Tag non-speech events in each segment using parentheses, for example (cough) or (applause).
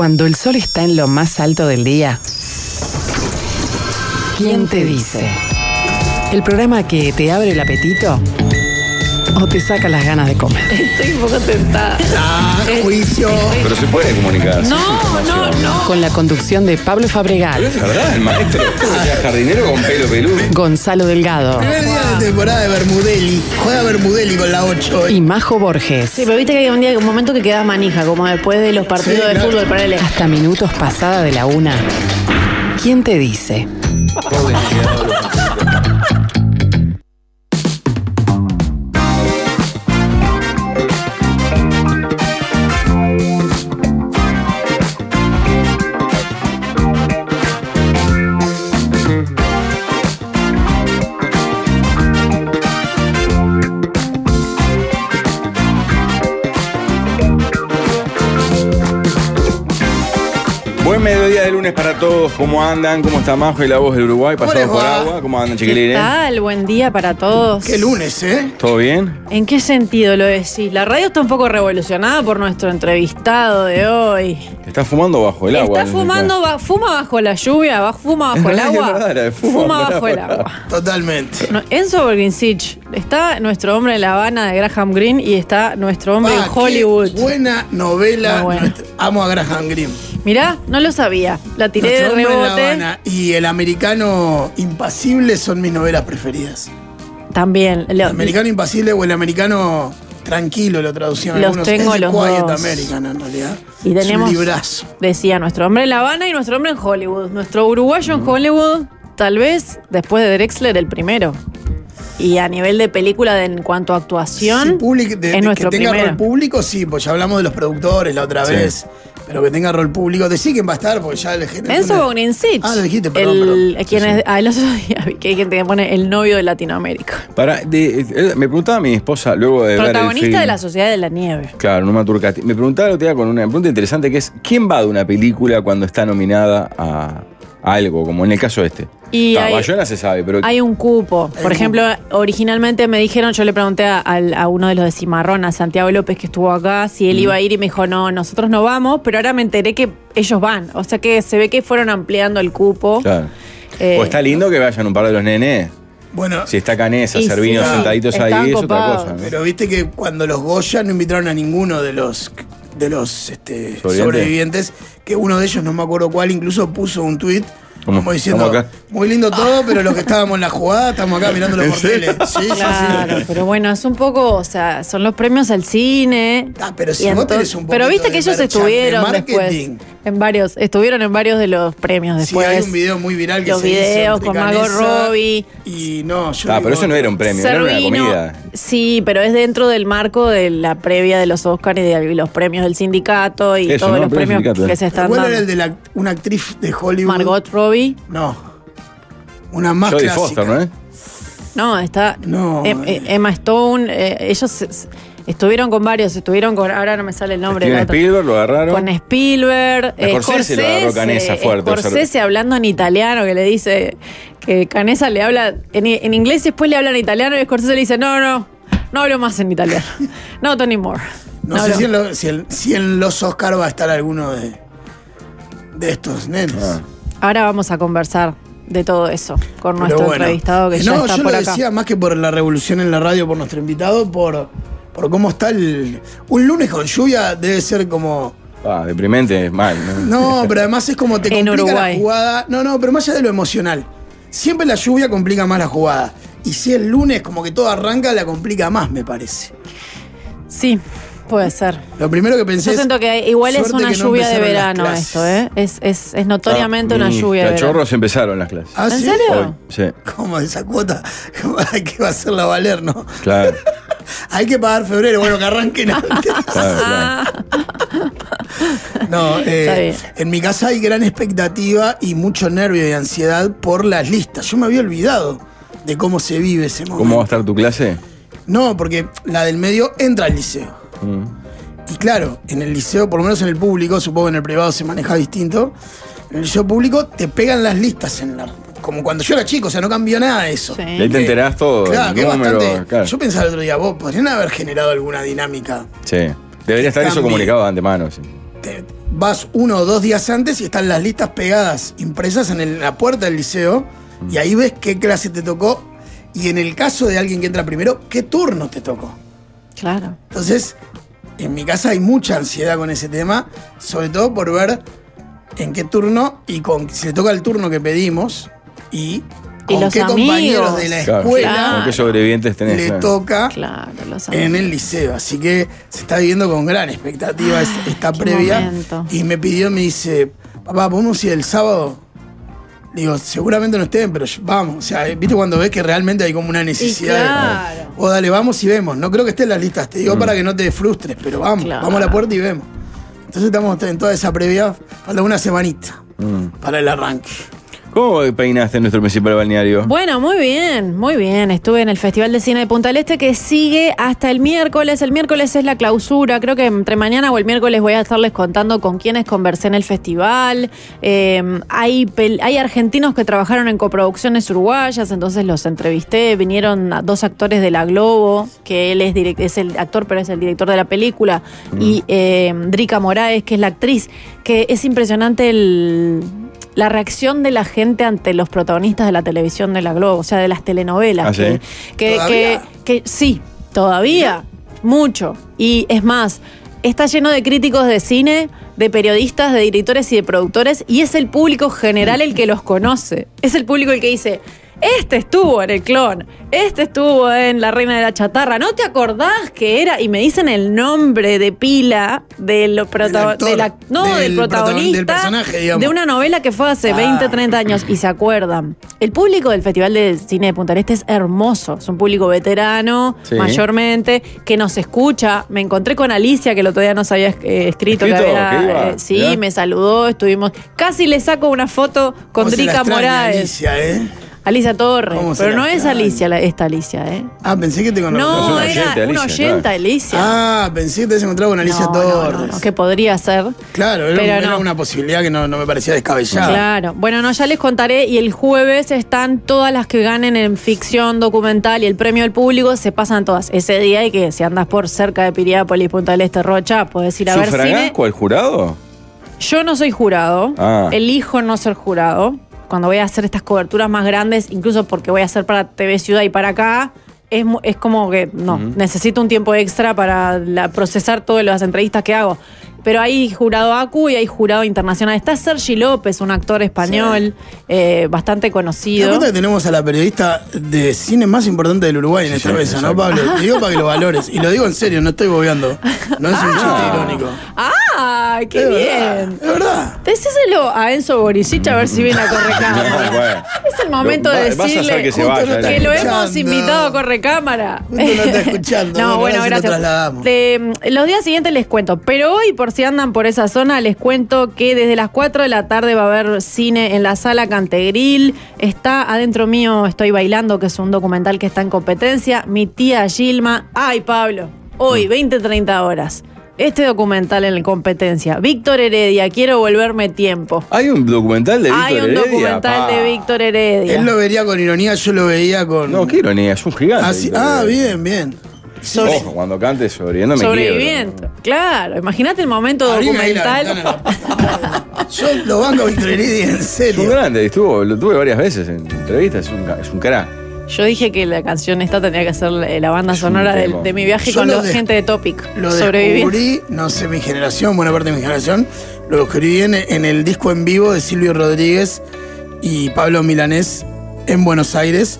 Cuando el sol está en lo más alto del día, ¿quién te dice? ¿El programa que te abre el apetito o te saca las ganas de comer? (laughs) Estoy un poco tentada. Ah, Eh, juicio. Pero se puede comunicar. No, no, no. Con la conducción de Pablo Fabregal, Es verdad, el maestro. (laughs) Era jardinero con pelo peludo. Gonzalo Delgado Primer día de temporada de Bermudelli. Juega Bermudelli con la 8. y Majo Borges. Sí, pero viste que hay un día, un momento que quedas manija, como después de los partidos Sí, de claro. fútbol, para él. Hasta minutos pasada de la una. ¿Quién te dice? De lunes para todos. ¿Cómo andan? ¿Cómo está Majo y la voz del Uruguay? Pasados por va? agua. ¿Cómo andan, ¿Qué chiquilines? tal? Buen día para todos. Qué lunes, ¿eh? ¿Todo bien? ¿En qué sentido lo decís? La radio está un poco revolucionada por nuestro entrevistado de hoy. Está fumando bajo el agua. está fumando, ba- fuma bajo la lluvia, ba- fuma bajo el agua. verdad, de fuma bajo el bajo el agua. Totalmente. No, Enzo Berginsich, está nuestro hombre en La Habana de Graham Greene y está nuestro hombre Ah, en Hollywood. qué buena novela. Nuestra- Amo a Graham Greene. Mirá, no lo sabía. La tiré Nuestro de hombre en La rebote. Habana y El Americano Impasible son mis novelas preferidas. También. El Americano Impasible o El Americano Tranquilo lo traducieron Los algunos. tengo es los Quiet dos. American en realidad. Y Es tenemos, un librazo. decía, nuestro hombre en La Habana y nuestro hombre en Hollywood. Nuestro uruguayo en Hollywood, tal vez después de Drexler, el primero. Y a nivel de película, de- en cuanto a actuación, Sí, public- de- de es nuestro que tenga primero. rol público, sí, pues ya hablamos de los productores la otra Sí. vez. Pero que tenga rol público. Decí quién va a estar, porque ya el género. Enzo Bogninsich. Ah, lo dijiste, perdón, el, perdón. Quien Sí, es, sí. ah, el otro día vi que hay gente que pone el novio de Latinoamérica. Para, de- eh, me preguntaba mi esposa luego de ver el Protagonista film. de la Sociedad de la Nieve. Claro, Numa Turcati. Me preguntaba el otro día con una pregunta interesante que es ¿quién va de una película cuando está nominada a, a algo? Como en el caso este. Y hay- Bayona se sabe, pero Hay un cupo. Por ejemplo, originalmente me dijeron, yo le pregunté a, uno de los de Cimarrón, a Santiago López, que estuvo acá, si él iba a ir y me dijo, no, nosotros no vamos, pero ahora me enteré que ellos van. O sea que se ve que fueron ampliando el cupo. Claro. Eh, o está lindo que vayan un par de los nenes. Bueno, Si está Canesa, Servino sí, sentaditos ahí, es otra cosa. ¿no? pero viste que cuando los Goya no invitaron a ninguno de los de los este, ¿Sobrevivientes? sobrevivientes, que uno de ellos, no me acuerdo cuál, incluso puso un tuit ¿Cómo? como diciendo, ¿Estamos acá? muy lindo todo, pero los que estábamos en la jugada estamos acá mirando los porteles. Sí, sí, Claro, sí. pero bueno, es un poco, o sea, son los premios al cine. Ah, pero si vos tenés un Pero viste que ellos de estuvieron después en varios, estuvieron en varios de los premios Sí, después. hay un video muy viral que Los se hizo videos con Margot Robbie. Y no, yo Ah, digo- pero eso no era un premio, era una Servino, comida. Sí, pero es dentro del marco de la previa de los Oscars y de los premios del sindicato y Eso, todos ¿no? los Premios sindicato, que eh. se están ¿Cuál dando. era el de la, una actriz de Hollywood? Margot Robbie. No. Una más Jodie clásica. Foster, ¿no es? No, está No, Em- eh. Emma Stone. eh, ellos estuvieron con varios, estuvieron con. Ahora no me sale el nombre. Steven la otra. Spielberg lo agarraron. Con Spielberg, eh, Scorsese lo agarró Canessa fuerte, o sea- Scorsese hablando en italiano, que le dice que Canessa le habla en, en inglés y después le habla en italiano y Scorsese le dice, no, no, no hablo más en italiano. (laughs) No, Tony Moore. No, No sé hablo- si en, lo- si en- si en los Oscar va a estar alguno de, de estos nenes. Ah. Ahora vamos a conversar de todo eso con Pero nuestro bueno. entrevistado que Eh, ya no, está yo por lo acá. decía más que por la revolución en la radio, por nuestro invitado, por, por cómo está el. Un lunes con lluvia debe ser como. Ah, deprimente, es mal. ¿no? No, pero además es como te (laughs) complica la jugada. No, no, pero más allá de lo emocional. Siempre la lluvia complica más la jugada. Y si es lunes, como que todo arranca, la complica más, me parece. Sí, puede ser. Lo primero que pensé Yo siento que igual es una que no lluvia de verano esto, ¿eh? Es, es, es notoriamente Ah, una mis lluvia de verano. Cachorros empezaron las clases. ¿Ah, ¿En sí? serio? Hoy, sí, Como esa cuota que va a hacerla valer, ¿no? claro. (laughs) Hay que pagar febrero, bueno, que arranquen (laughs) antes. claro, claro. (laughs) No, eh, en mi casa hay gran expectativa y mucho nervio y ansiedad por las listas. Yo me había olvidado de cómo se vive ese momento. ¿Cómo va a estar tu clase? No, porque la del medio entra al liceo. Mm. Y claro, en el liceo, por lo menos en el público, supongo que en el privado se maneja distinto. En el liceo público te pegan las listas en la. Como cuando yo era chico, o sea, no cambió nada de eso. Sí. Y ahí te enterás todo. Claro, el que número, bastante. claro. Yo pensaba el otro día, vos podrían haber generado alguna dinámica. Sí. Debería estar eso comunicado de antemano. Sí. Te- vas uno o dos días antes y están las listas pegadas, impresas en el- la puerta del liceo, y ahí ves qué clase te tocó, y en el caso de alguien que entra primero, qué turno te tocó. Claro. Entonces, en mi casa hay mucha ansiedad con ese tema, sobre todo por ver en qué turno y con si le toca el turno que pedimos y Y con los qué compañeros de la Claro. escuela Claro. ¿Con qué sobrevivientes tenés? le claro. toca Claro, los en el liceo. Así que se está viviendo con gran expectativa es- esta previa. momento. Y me pidió, me dice, papá, ¿podemos ir el sábado? Digo, seguramente no estén, pero vamos. O sea, viste cuando ves que realmente hay como una necesidad. de- claro. o dale, vamos y vemos. No creo que esté en las listas, te digo para que no te frustres, pero vamos, Claro. vamos a la puerta y vemos. Entonces estamos en toda esa previa, falta una semanita para el arranque. ¿Cómo peinaste nuestro principal balneario? Bueno, muy bien, muy bien. Estuve en el Festival de Cine de Punta del Este que sigue hasta el miércoles. El miércoles es la clausura. Creo que entre mañana o el miércoles voy a estarles contando con quiénes conversé en el festival. Eh, hay, argentinos que trabajaron en coproducciones uruguayas, entonces los entrevisté. Vinieron a dos actores de La Globo, que él es, es el actor, pero es el director de la película. Y eh, Drica Moraes, que es la actriz, que es impresionante el la reacción de la gente ante los protagonistas de la televisión de la Globo, o sea, de las telenovelas. ¿Ah, que, sí? que, ¿Todavía? que- que sí, todavía, mucho. Y es más, está lleno de críticos de cine, de periodistas, de directores y de productores, y es el público general el que los conoce. Es el público el que dice. Este estuvo en el clon, este estuvo en La Reina de la Chatarra. ¿No te acordás que era? Y me dicen el nombre de pila del, prota- actor, de la- no, del, del protagon- protagonista del personaje, digamos. de una novela que fue hace Ah. 20, 30 años y se acuerdan. El público del Festival de Cine de Punta del Este es hermoso. Es un público veterano, Sí. mayormente, que nos escucha. Me encontré con Alicia, que el otro día nos había eh, escrito. que ¿Escrito? había- ¿Qué iba? eh, sí, me saludó, estuvimos. Casi le saco una foto con ¿Cómo se la Drica Moraes. Alicia, ¿eh? Alicia Torres. ¿Cómo se Pero no es? Alicia la- esta Alicia, ¿eh? Ah, pensé que te conocía. No, una era oyente, una Alicia, oyenta. Alicia. Ah, pensé que te habías encontrado con Alicia No, no, Torres. no, no, que podría ser. Claro, era, Pero era no. una posibilidad que no, no me parecía descabellada. Claro. Bueno, no, ya les contaré. Y el jueves están todas las que ganen en ficción, documental y el premio al público. Se pasan todas ese día y que si andas por cerca de Piriápolis, Punta del Este, Rocha, podés ir a ver cine. ¿Sufragasco al jurado? Yo no soy jurado. Ah. Elijo no ser jurado. Cuando voy a hacer estas coberturas más grandes, incluso porque voy a hacer para TV Ciudad y para acá, es, es como que no, necesito un tiempo extra para la- procesar todas las entrevistas que hago. Pero hay jurado ACU y hay jurado internacional. Está Sergi López, un actor español eh, bastante ¿Te conocido. cuenta que tenemos a la periodista de cine más importante del Uruguay en esta sí, mesa, ¿no. Pablo? Te digo para que lo valores. Y lo digo en serio, no estoy bobeando. No es un chiste irónico. ¡Ah! ¡Qué Es bien! verdad, es verdad. Decíselo a Enzo Boricic a ver si viene a No, Correcámara. (laughs) bueno. Es el momento Lo- de decirle que se Justo vaya. no de la- que lo hemos invitado a Correcámara. Justo no está (laughs) escuchando, no, bueno, bueno, lo gracias. trasladamos. Eh, los días siguientes les cuento, pero hoy, por si andan por esa zona, les cuento que desde las 4 de la tarde va a haber cine en la sala Cantegril. Está adentro mío, estoy bailando, que es un documental que está en competencia. Mi tía Gilma. Ay, Pablo, hoy, 20, 30 horas. Este documental en competencia. Víctor Heredia, quiero volverme tiempo. Hay un documental de Víctor Hay un Heredia, documental pa. de Víctor Heredia. Él lo vería con ironía, yo lo veía con. No, qué ironía, es un gigante. Ah, Ah, Heredia. bien, bien. Sobre- Ojo, cuando cante sobreviviendo me Sobreviviendo. quiebro. Claro, imagínate el momento documental. la. (laughs) Yo lo banco Heredia, en Es un serio. grande, estuvo, lo tuve varias veces en entrevistas, es un, es un crack. Yo dije que la canción esta tenía que ser la la banda sonora de, mi viaje Yo con la gente de Topic. Lo descubrí, no sé, mi generación, buena parte de mi generación, lo descubrí en, en el disco en vivo de Silvio Rodríguez y Pablo Milanés en Buenos Aires,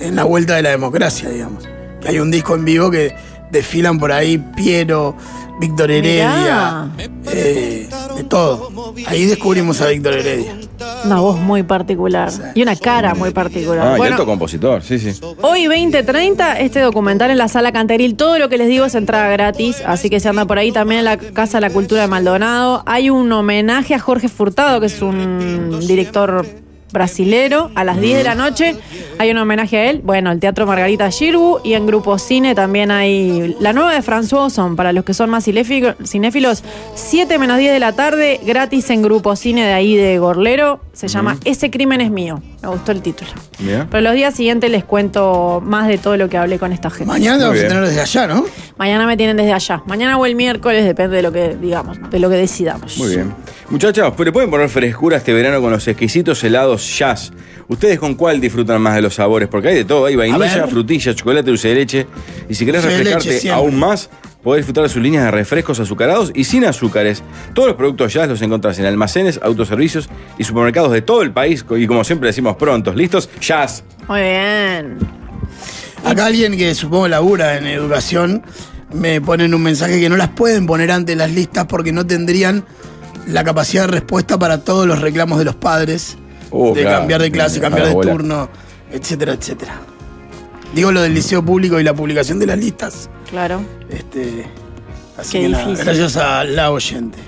en la vuelta de la democracia, digamos. Que hay un disco en vivo que desfilan por ahí Piero, Víctor Heredia, eh, de todo. Ahí descubrimos a Víctor Heredia. Una voz muy particular. Y una cara muy particular. Ah, y bueno, alto compositor, sí, sí. hoy 2030, este documental en la sala Canteril. Todo lo que les digo es entrada gratis. Así que se anda por ahí también en la Casa de la Cultura de Maldonado. Hay un homenaje a Jorge Furtado, que es un director brasilero, a las 10 de la noche. Hay un homenaje a él. Bueno, el Teatro Margarita Girbu y en Grupo Cine también hay la nueva de François Ozon, para los que son más cinéfilos. 7 menos 10 de la tarde, gratis en Grupo Cine de ahí de Gorlero. Se llama Ese crimen es mío. Me gustó el título. Mira. Pero los días siguientes les cuento más de todo lo que hablé con esta gente. Mañana vamos a bien. tener desde allá, ¿no? Mañana me tienen desde allá. Mañana o el miércoles, depende de lo que digamos, de lo que decidamos. Muy bien. Muchachos, pero pueden poner frescura este verano con los exquisitos helados Jazz. ¿Ustedes con cuál disfrutan más de los sabores? Porque hay de todo, hay vainilla, frutilla, chocolate, dulce de leche. Y si querés refrescarte aún más, podés disfrutar de sus líneas de refrescos azucarados y sin azúcares. Todos los productos Jazz los encontrás en almacenes, autoservicios y supermercados de todo el país. Y como siempre decimos prontos, ¿listos? Jazz. Muy bien. Acá alguien que supongo labura en educación me ponen un mensaje que no las pueden poner ante las listas porque no tendrían la capacidad de respuesta para todos los reclamos de los padres. Oh, de claro. cambiar de clase, cambiar de turno, etcétera, etcétera. Digo lo del liceo público y la publicación de las listas. Claro. Este, así Qué que nada, difícil. gracias a la oyente.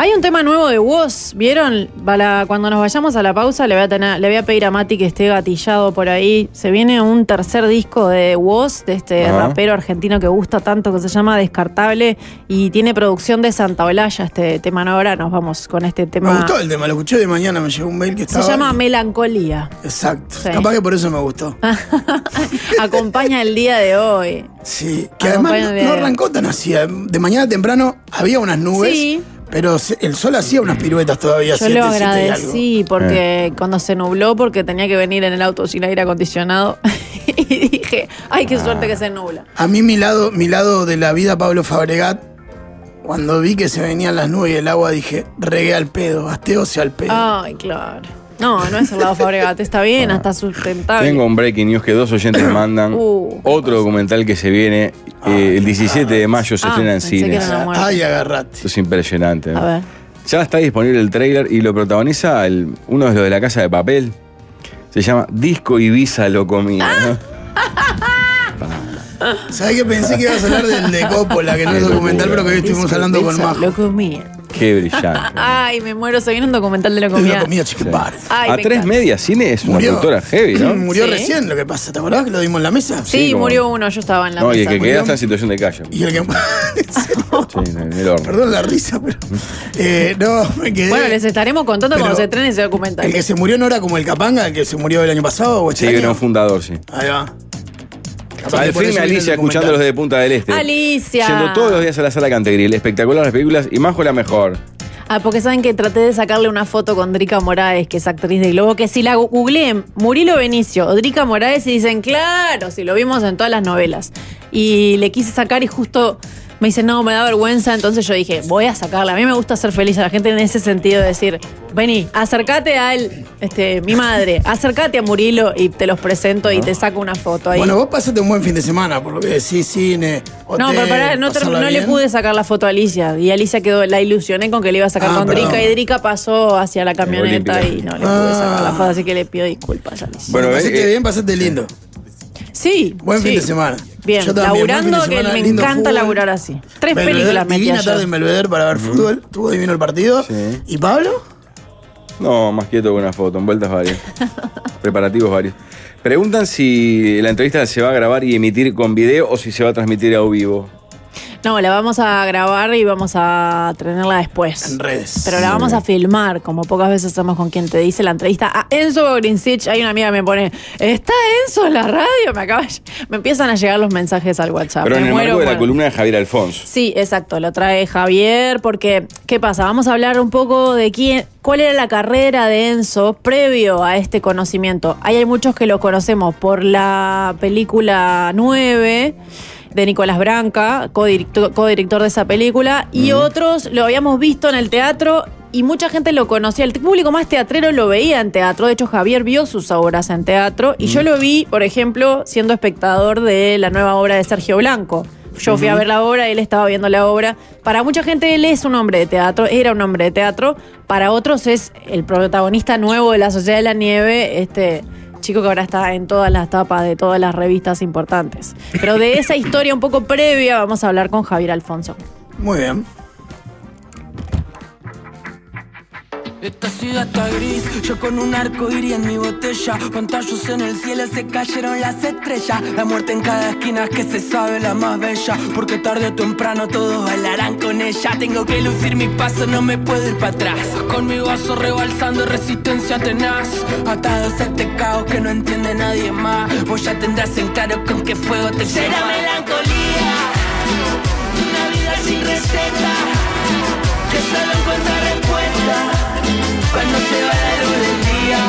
Hay un tema nuevo de Woz, ¿vieron? Para cuando nos vayamos a la pausa le voy a tener, le voy a pedir a Mati que esté gatillado por ahí. Se viene un tercer disco de Woz, de este rapero argentino que gusta tanto, que se llama Descartable, y tiene producción de Santa Olalla, este tema. No, ahora nos vamos con este Me tema. gustó el tema, lo escuché de mañana, me llegó un mail que Se estaba. llama ahí. Melancolía. Exacto. Sí. Capaz que por eso me gustó. (laughs) Acompaña el día de hoy. Sí, que además no, no arrancó tan así. De mañana temprano había unas nubes, Sí. Pero el sol hacía unas piruetas todavía. Yo siete, lo agradecí porque cuando se nubló, porque tenía que venir en el auto sin aire acondicionado, (laughs) y dije, ay, qué suerte que se nubla. A mí mi lado, mi lado de la vida, Pablo Fabregat, cuando vi que se venían las nubes y el agua, dije, regué al pedo, gasté sea al pedo. Ay, claro. No, no es el lado Fabregat, está bien, hasta sustentable. Tengo un breaking news que dos oyentes mandan. Uh, Otro documental que se viene eh, el 17 de mayo se Ah, estrena en cines. Ay, agarrate. Esto es impresionante. A ver. Ya está disponible el tráiler y lo protagoniza el- uno de los de la casa de papel. Se llama Disco Ibiza lo comía. ¿no? ¿Sabés que pensé que ibas a hablar del de Coppola, que no es (laughs) documental, pero que hoy estuvimos hablando con Majo? Lo comía. Qué brillante. (laughs) Ay, me muero, se viene un documental de comía. comía chiquipar. Ay, A me tres encanta. medias cine es una Murió. productora heavy, ¿no? (clears throat) Murió Sí. recién, lo que pasa. ¿Te acordás que lo dimos en la mesa? Sí, Sí, como- murió uno, yo estaba en la No, y el mesa. que queda está en situación de callo. Y el que. (laughs) ¿En en. Perdón la risa, pero. Eh, no, me quedé. Bueno, les estaremos contando Pero- cuando se estrene ese documental. El que se murió no era como el Capanga, el que se murió el año pasado o este Sí, año. era un fundador, sí. Ahí va. Al fin Alicia escuchándolos de Punta del Este. Alicia. Yendo todos los días a la sala Cantegril. Espectacular las películas y Majo la mejor. Ah, porque saben que traté de sacarle una foto con Drica Moraes, que es actriz de Globo, que si la googleen Murilo Benicio o Drica Moraes y dicen, claro, si lo vimos en todas las novelas. Y le quise sacar y justo me dice, no, me da vergüenza, entonces yo dije, voy a sacarla. A mí me gusta hacer feliz a la gente en ese sentido de decir, vení, acércate a él, este, mi madre, acércate a Murilo y te los presento y te saco una foto ahí. Bueno, vos pasaste un buen fin de semana, por lo que decís, cine, hotel, No, pero pará, no, ter- pasarla no le bien. pude sacar la foto a Alicia. Y Alicia quedó, la ilusioné con que le iba a sacar Ah, con perdón. Drica. Y Drica pasó hacia la camioneta y no le pude sacar la Ah. foto. Así que le pido disculpas a Alicia. Bueno, Bueno, pasaste eh, bien, pasaste lindo. Sí. Buen fin de semana. Bien, Yo también, laburando, que me encanta fútbol. laburar así. Tres Belvedere, películas metí Divina tarde en Belvedere para ver fútbol. Estuvo divino el partido. Sí. ¿Y Pablo? No, más quieto que una foto, envueltas varias. (laughs) Preparativos varios. Preguntan si la entrevista se va a grabar y emitir con video o si se va a transmitir a vivo. No, la vamos a grabar y vamos a tenerla después. En redes. Pero la vamos a filmar, como pocas veces hacemos con quien te dice la entrevista. A Enzo Grinsich, hay una amiga que me pone, ¿está Enzo en la radio? Me acaba de- Me empiezan a llegar los mensajes al WhatsApp. Pero me en el muero, marco de la columna de Javier Alfonso. Sí, exacto, lo trae Javier, porque, ¿qué pasa? Vamos a hablar un poco de quién, cuál era la carrera de Enzo previo a este conocimiento. Ahí hay muchos que lo conocemos por la película 9 de Nicolás Branca, codirector, codirector de esa película, y otros lo habíamos visto en el teatro y mucha gente lo conocía. El público más teatrero lo veía en teatro. De hecho, Javier vio sus obras en teatro y yo lo vi, por ejemplo, siendo espectador de la nueva obra de Sergio Blanco. Yo fui a ver la obra, él estaba viendo la obra. Para mucha gente él es un hombre de teatro, era un hombre de teatro. Para otros es el protagonista nuevo de la Sociedad de la Nieve, este chico que ahora está en todas las tapas de todas las revistas importantes. Pero de esa historia un poco previa vamos a hablar con Javier Alfonso. Muy bien. Esta ciudad está gris, yo con un arco iría en mi botella. Pantallos en el cielo, se cayeron las estrellas. La muerte en cada esquina que se sabe la más bella. Porque tarde o temprano todos bailarán con ella. Tengo que lucir mi paso, no me puedo ir para atrás. Con mi vaso rebalsando resistencia tenaz. Atados a este caos que no entiende nadie más. Vos ya tendrás en claro con qué fuego te Será melancolía, una vida sin receta. Que solo encuentra respuesta cuando se va la luz del día.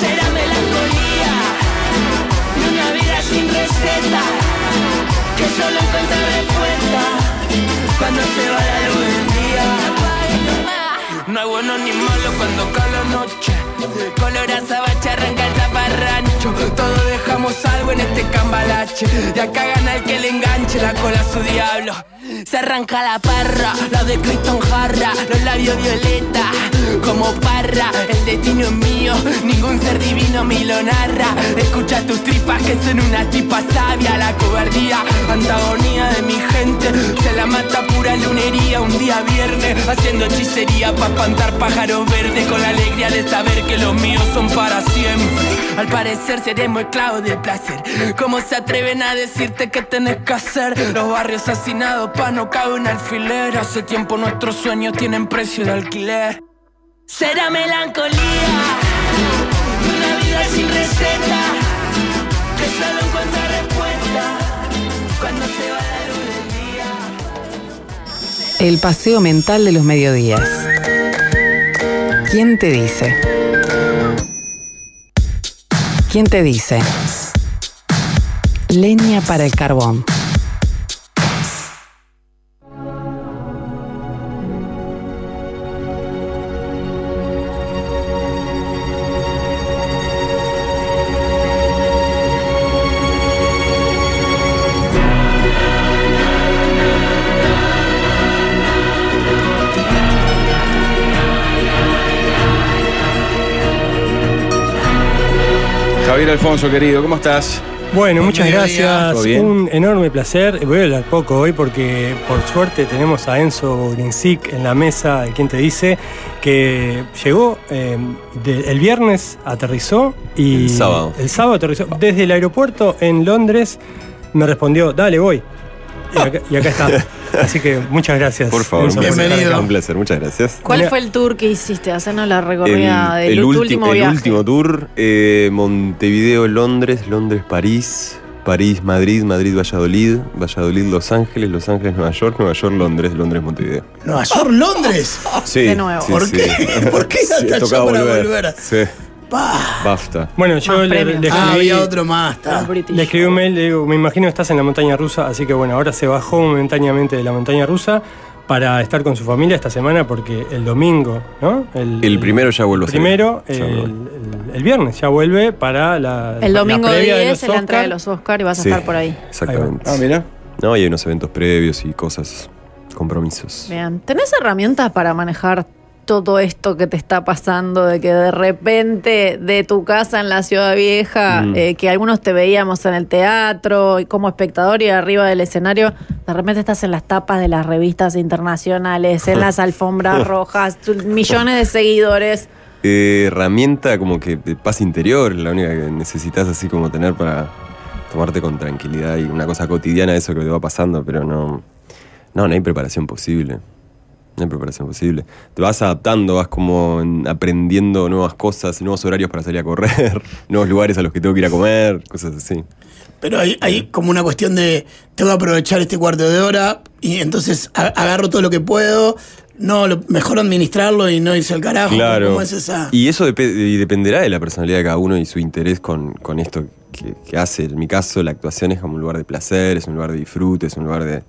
Será melancolía y una vida sin receta que solo encuentra respuesta cuando se va la luz del día. No hay bueno ni malo cuando cae la noche. Color azabache arranca el Todos dejamos algo en este cambalache. Y acá gana el que le enganche la cola a su diablo. Se arranca la parra, la de Cristo en jarra, los labios violeta, como parra, el destino es mío, ningún ser divino me lo narra. Escucha tus tripas que son una tipa sabia, la cobardía, antagonía de mi gente, se la mata pura lunería un día viernes, haciendo hechicería para espantar pájaros verdes con la alegría de saber que los míos son para siempre. Al parecer seremos esclavos del placer, ¿cómo se atreven a decirte que tenés que hacer? Los barrios hacinados pa' no cabe un alfiler. Hace tiempo nuestros sueños tienen precio de alquiler. Será melancolía, una vida sin receta, que solo encuentra respuesta cuando se va la luz día. El paseo mental de los mediodías. ¿Quién te dice? ¿Quién te dice? Leña para el carbón. Alfonso, querido, ¿cómo estás? Bueno, Buen muchas gracias. Un enorme placer. Voy a hablar poco hoy porque por suerte tenemos a Enzo Grinsic en la mesa de quien te dice que llegó eh, de- el viernes, aterrizó y El sábado. el sábado aterrizó desde el aeropuerto en Londres. Me respondió, dale, voy. Y acá, y acá está. (laughs) Así que muchas gracias. Por favor, un por acá. Un placer, muchas gracias. ¿Cuál fue el tour que hiciste? Hacernos la El, recorrida del el último el viaje. último tour, eh, Montevideo, Londres, Londres, París, París, Madrid, Madrid, Valladolid, Valladolid, Los Ángeles, Los Ángeles, Nueva York, Nueva York, Londres, Londres, Montevideo. Nueva York, Londres. Sí, De nuevo. (laughs) sí, ¿Por sí. qué? ¿Por qué Sí, hasta allá tocaba para volver? Sí, Basta. Bueno, yo Más le, le Ah, escribí, había otro más. le escribí un mail, le digo, me imagino que estás en la montaña rusa, así que bueno, ahora se bajó momentáneamente de la montaña rusa para estar con su familia esta semana porque el domingo, ¿no? El primero ya a salir. Primero, Ya el, el- el viernes ya vuelve para la. El la domingo previa 10 de es la entrega de los Oscar y vas a Sí, estar por ahí. Exactamente. Ah, mira. No, y hay unos eventos previos y cosas, compromisos. Bien. ¿Tenés herramientas para manejar todo esto que te está pasando? De que de repente de tu casa en la ciudad vieja, Mm. eh, que algunos te veíamos en el teatro y como espectador y arriba del escenario, de repente estás en las tapas de las revistas internacionales, en las (laughs) alfombras rojas, millones de seguidores. Eh, herramienta como que de paz interior, la única que necesitas así como tener para tomarte con tranquilidad y una cosa cotidiana eso que te va pasando, pero no, no, no hay preparación posible. No hay preparación posible. Te vas adaptando, vas como en- aprendiendo nuevas cosas, nuevos horarios para salir a correr, (laughs) nuevos lugares a los que tengo que ir a comer, cosas así. Pero hay, hay como una cuestión de tengo que aprovechar este cuarto de hora y entonces agarro todo lo que puedo. No, lo, mejor administrarlo y no irse al carajo. Claro. ¿Cómo es esa? Y eso y dependerá de la personalidad de cada uno y su interés con, con esto que, que hace. En mi caso, la actuación es como un lugar de placer, es un lugar de disfrute, es un lugar de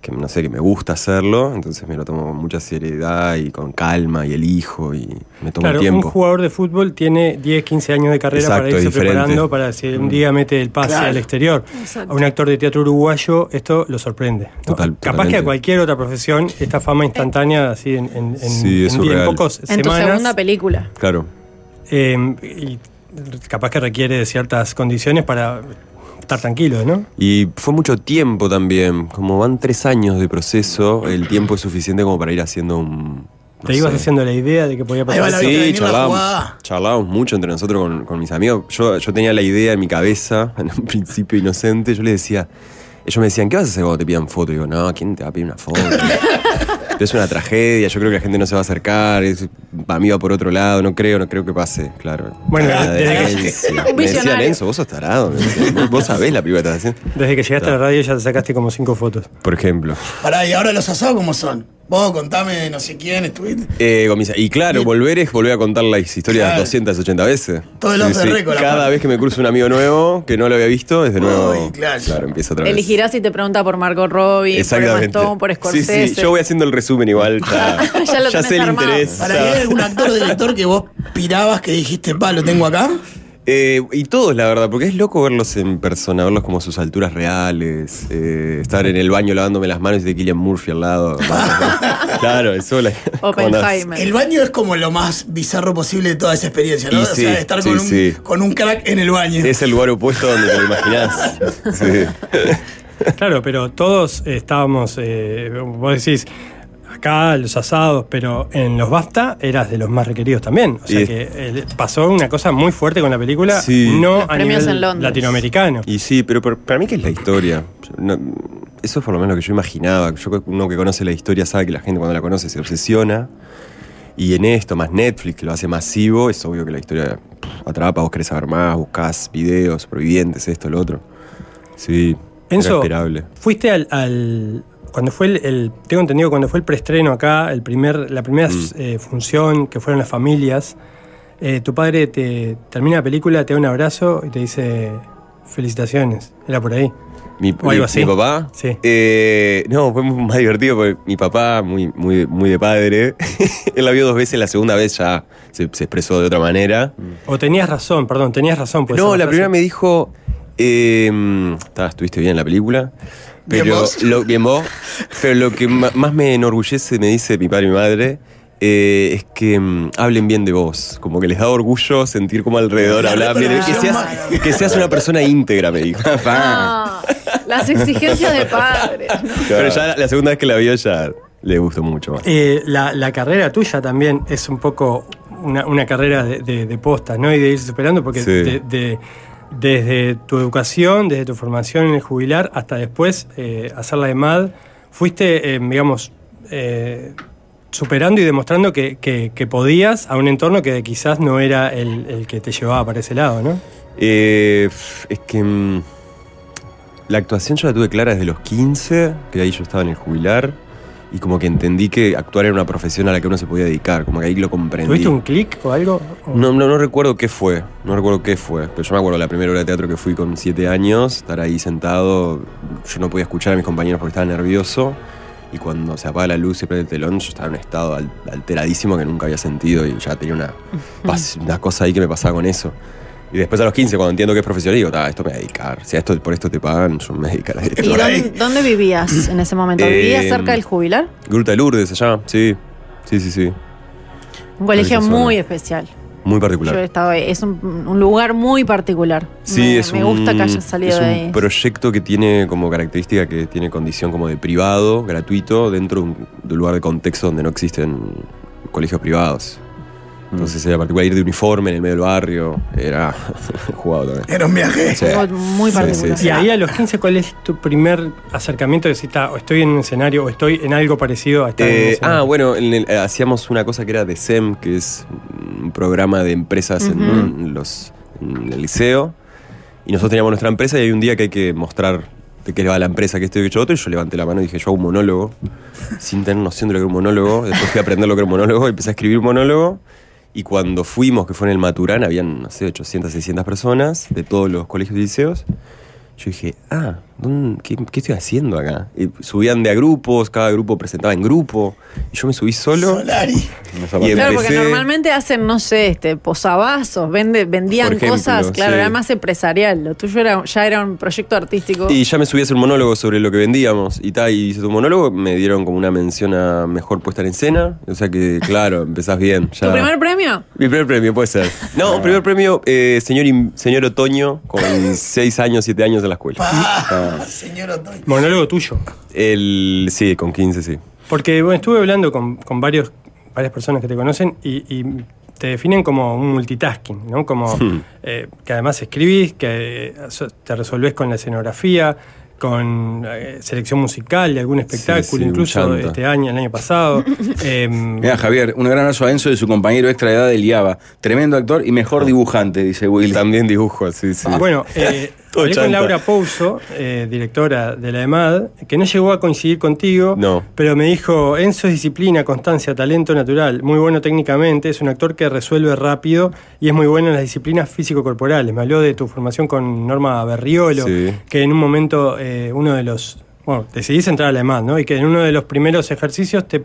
que no sé, que me gusta hacerlo, entonces me lo tomo con mucha seriedad y con calma y elijo y me tomo Claro, el tiempo. un jugador de fútbol tiene 10, 15 años de carrera Exacto, para irse diferente. Mm. preparando para si un día mete el pase Claro. al exterior. A un actor de teatro uruguayo esto lo sorprende. ¿no? Total, Capaz que a cualquier otra profesión esta fama instantánea así en, en, en- Sí, es en pocos tu semanas. segunda película. Claro. eh, y capaz que requiere de ciertas condiciones para estar tranquilo, ¿no? Y fue mucho tiempo también, como van tres años de proceso, el tiempo es suficiente como para ir haciendo un, No Te ibas haciendo la idea de que podía Ahí va pasar. la Sí, charlábamos, charlábamos mucho entre nosotros con, con mis amigos. Yo, yo tenía la idea en mi cabeza, (laughs) en un principio inocente. Yo les decía, ellos me decían, ¿qué vas a hacer cuando te pidan foto? Y digo, no, ¿quién te va a pedir una foto? (laughs) Pero (laughs) es una tragedia, yo creo que la gente no se va a acercar, es, para mí va por otro lado, no creo, no creo que pase, claro. Bueno, La desde que- Me decían. Enzo, vos sos tarado. me decían. Vos- sabés la película que estás haciendo. Desde que llegaste a la radio ya te sacaste como cinco fotos. Por ejemplo. Pará, ¿y ahora los asados cómo son? Vos contame de no sé quién estuviste. Eh, con mis- y claro, volver es volver a contar las historias Claro. 280 veces. Todo el off the record, Cada vez que me cruza un amigo nuevo que no lo había visto, es de nuevo. Uy, claro. empieza otra vez. Elegirás si te pregunta por Margot Robbie, por Emma Exactamente. Stone, por Scorsese. Sí, sí, yo voy haciendo el resumen igual. (laughs) Ya, Ya lo sé el armado. interés. Para. ¿hay algún actor o director que vos pirabas que dijiste, pa, lo tengo acá? Eh, y todos, la verdad, porque es loco verlos en persona, verlos como a sus alturas reales, eh, estar en el baño lavándome las manos y de Killian Murphy al lado. (laughs) Claro, eso la. Oppenheimer. El baño es como lo más bizarro posible de toda esa experiencia, ¿no? Y o sí, sea, estar sí, con, un, sí. con un crack en el baño. Es el lugar opuesto donde te lo imaginás. (laughs) Sí. Claro, pero todos estábamos, eh, vos decís, acá los asados, pero en los BAFTA eras de los más requeridos también. O sea Y- que eh, pasó una cosa muy fuerte con la película, Sí. no Los a premios nivel en Londres. latinoamericano. Y sí, pero para mí que es la historia. No- eso es por lo menos lo que yo imaginaba. Yo, uno que conoce la historia sabe que la gente cuando la conoce se obsesiona. Y en esto, más Netflix, que lo hace masivo, es obvio que la historia pff, atrapa, vos querés saber más, buscás videos, prohibientes, esto, lo otro. Sí, era Enzo, esperable. fuiste al, al- cuando fue el, el- tengo entendido cuando fue el preestreno acá, el primer, la primera Mm. eh, función que fueron las familias, eh, tu padre te termina la película, te da un abrazo y te dice felicitaciones. Era por ahí. Mi, O algo así. mi papá. Sí. eh, no, fue más divertido porque mi papá, muy, muy, muy de padre, (laughs) él la vio dos veces, la segunda vez ya se, se expresó de otra manera. O tenías razón, perdón, tenías razón. No, la frase. primera me dijo. Ta, estuviste bien en la película. Bien Pero vos. lo, bien vos. Pero lo que más me enorgullece, me dice mi padre y mi madre, eh, es que mm, hablen bien de vos. Como que les da orgullo sentir como alrededor La hablaban bien. Que seas, que seas una persona íntegra, me dijo. (laughs) Ah, las exigencias de padres. ¿no? Pero ya la, la segunda vez que la vio ya le gustó mucho más. Eh, la, la carrera tuya también es un poco una, una carrera de, de, de postas, ¿no? Y de irse superando, porque Sí. de- de- desde tu educación, desde tu formación en el jubilar, hasta después eh, hacer la de MAD, fuiste, eh, digamos, eh, superando y demostrando que, que- que podías a un entorno que quizás no era el, el que te llevaba para ese lado, ¿no? Eh, es que mm, la actuación yo la tuve clara desde los 15, que ahí yo estaba en el jubilar, y como que entendí que actuar era una profesión a la que uno se podía dedicar, como que ahí lo comprendí. ¿Tuviste un clic o algo? O- No, no, no recuerdo qué fue, no recuerdo qué fue, pero yo me acuerdo la primera hora de teatro que fui con 7 años, estar ahí sentado, yo no podía escuchar a mis compañeros porque estaba nervioso, y cuando se apaga la luz y se prende el telón, yo estaba en un estado al- alteradísimo que nunca había sentido y ya tenía una, (laughs) una cosa ahí que me pasaba con eso. Y después a los 15, cuando entiendo que es profesional, digo, "Ta, esto me voy a dedicar. Si a esto, por esto te pagan, yo me voy a dedicar a esto. ¿Y dónde, dónde vivías en ese momento? (laughs) ¿Vivías Eh, cerca del jubilar? Gruta de Lourdes allá, sí. Sí, sí, sí. Un colegio muy especial. Muy Yo he particular. estado ahí. Es un, un lugar muy particular. Sí, me, es me un, gusta que hayas salido es de un ahí. proyecto que tiene como característica que tiene condición como de privado, gratuito, dentro de un, de un lugar de contexto donde no existen colegios privados. Entonces era particular ir de uniforme en el medio del barrio, era (laughs) jugado también. Era un viaje. Sí. Muy particular. sí, sí. Y ahí a los 15, ¿cuál es tu primer acercamiento de decir, "Ta, o estoy en un escenario o estoy en algo parecido a estar en un Eh, escenario"? ah, bueno, en el- eh, hacíamos una cosa que era de SEM, que es un programa de empresas en, en los, en el liceo. Y nosotros teníamos nuestra empresa y hay un día que hay que mostrar de qué le va a la empresa, que esto y que otro. Y yo levanté la mano y dije, yo hago un monólogo, sin tener noción de lo que era un monólogo. Después fui a aprender lo que era un monólogo y empecé a escribir un monólogo. Y cuando fuimos, que fue en el Maturán, habían, no sé, 800, 600 personas de todos los colegios y liceos. Yo dije, ah, ¿dónde- qué, qué estoy haciendo acá? Y subían de a grupos, cada grupo presentaba en grupo. Y yo me subí solo. Solari. Y Claro, porque normalmente hacen, no sé, este, posavasos, vende, vendían ejemplo, cosas, claro, sí. era más empresarial. Lo tuyo era, ya era un proyecto artístico. Y ya me subí a hacer un monólogo sobre lo que vendíamos y tal, y hice tu monólogo, me dieron como una mención a mejor puesta en escena. O sea que, claro, empezás bien. (laughs) Ya. ¿Tu primer premio? Mi primer premio, puede ser. No, primer premio, eh, señor, señor Otoño, con (laughs) 6 años, 7 años en la escuela. Ah, señor Otoy. Monólogo tuyo. El, sí, con 15, sí. Porque bueno, estuve hablando con, con varios varias personas que te conocen y, y te definen como un multitasking, ¿no? Como eh, que además escribís, que eh, te resolvés con la escenografía, con eh, selección musical de algún espectáculo, sí, incluso este año, el año pasado. (laughs) Em, Mira, Javier, un gran abrazo a Enzo de su compañero extra de edad del IABA. Tremendo actor y mejor dibujante, dice Will. También dibujo, sí, sí. Bueno, (laughs) hablé con. Laura Pouso, eh, directora de la EMAD, que no llegó a coincidir contigo, No. pero me dijo, Enzo es disciplina, constancia, talento natural, muy bueno técnicamente, es un actor que resuelve rápido y es muy bueno en las disciplinas físico-corporales. Me habló de tu formación con Norma Berriolo, Sí. que en un momento eh, uno de los... Bueno, decidís entrar a la EMAD, ¿no? Y que en uno de los primeros ejercicios te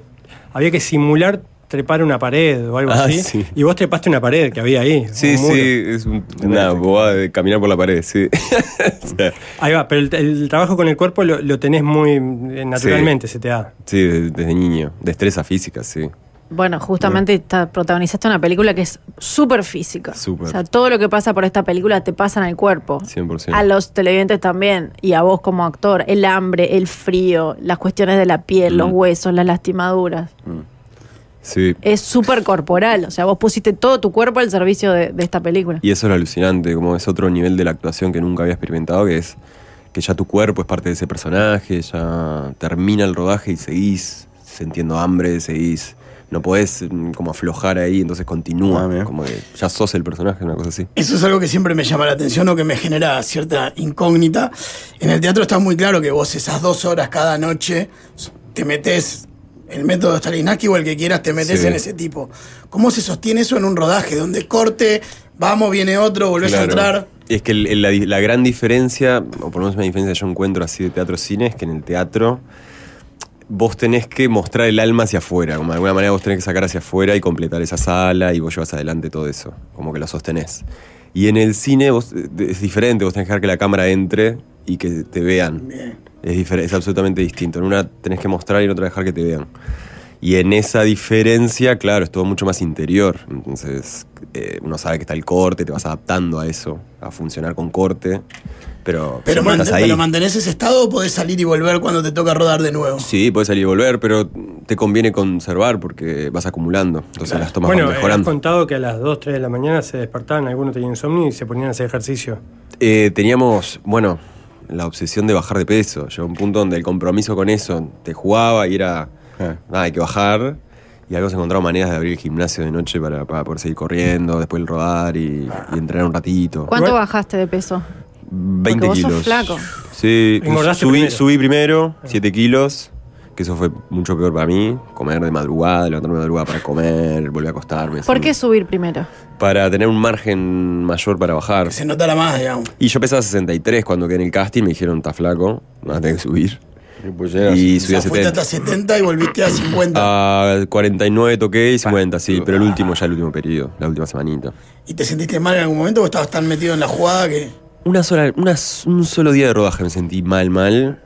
había que simular trepar una pared o algo Ah, así. sí. Y vos trepaste una pared que había ahí. Sí, sí, es un- una bobada de caminar por la pared, sí. (laughs) O sea, Ahí va, pero el, el trabajo con el cuerpo lo, lo tenés muy eh, naturalmente, se te da. sí, de- desde niño. Destreza física, sí. Bueno, justamente está- protagonizaste una película que es súper física. Súper. O sea, todo lo que pasa por esta película te pasa en el cuerpo. 100%. A los televidentes también. Y a vos como actor. El hambre, el frío, las cuestiones de la piel, los Mm. huesos, las lastimaduras. Sí. Es súper corporal. O sea, vos pusiste todo tu cuerpo al servicio de, de esta película. Y eso es lo alucinante, como es otro nivel de la actuación que nunca había experimentado, que es que ya tu cuerpo es parte de ese personaje, ya termina el rodaje y seguís sintiendo hambre, seguís. No podés mm, como aflojar ahí, entonces continúa. Ah, como que ya sos el personaje, una cosa así. Eso es algo que siempre me llama la atención o que me genera cierta incógnita. En el teatro está muy claro que vos esas dos horas cada noche te metes el método Stalinaki o el que quieras, te metes Sí. en ese tipo. ¿Cómo se sostiene eso en un rodaje? Donde corte, vamos, viene otro, volvés a entrar. Es que el- el- la, gran diferencia, o por lo menos una diferencia que yo encuentro así de teatro-cine, es que en el teatro vos tenés que mostrar el alma hacia afuera. Como de alguna manera vos tenés que sacar hacia afuera y completar esa sala y vos llevas adelante todo eso. Como que lo sostenés. Y en el cine vos, eh, es diferente, vos tenés que dejar que la cámara entre y que te vean. Es, es absolutamente distinto. En una tenés que mostrar y en otra dejar que te vean. Y en esa diferencia, claro, es todo mucho más interior. Entonces, eh, uno sabe que está el corte, te vas adaptando a eso, a funcionar con corte. Pero, Pero, siempre mant- estás ahí. pero mantenés ese estado o podés salir y volver cuando te toca rodar de nuevo. Sí, puedes salir y volver, pero te conviene conservar porque vas acumulando. Entonces las tomas Bueno, van eh, has mejorando. contado que a las 2, 3 de la mañana se despertaban, algunos tenían insomnio y se ponían a hacer ejercicio. Eh, teníamos, bueno, la obsesión de bajar de peso. Llegó un punto donde el compromiso con eso te jugaba y era, Ah. nada, hay que bajar. Y algo se encontraron maneras de abrir el gimnasio de noche para, para poder seguir corriendo, después el rodar y, y entrenar un ratito. ¿Cuánto bajaste de peso? 20 Porque vos sos kilos. flaco. Sí, subí, primero. subí primero, 7 kilos, que eso fue mucho peor para mí. Comer de madrugada, levantarme de madrugada para comer, volver a acostarme. ¿Por así. qué subir primero? Para tener un margen mayor para bajar. Que se notara más, digamos. Y yo pesaba 63 cuando quedé en el casting, me dijeron, está flaco, vas a tener que subir. Y pues Y O subí a sea, fuiste 70. hasta 70 y volviste a 50. A 49 toqué y 50, sí, pero el último, ya el último periodo, la última semanita. ¿Y te sentiste mal en algún momento o estabas tan metido en la jugada que.? Una sola, una- un solo día de rodaje me sentí mal, mal,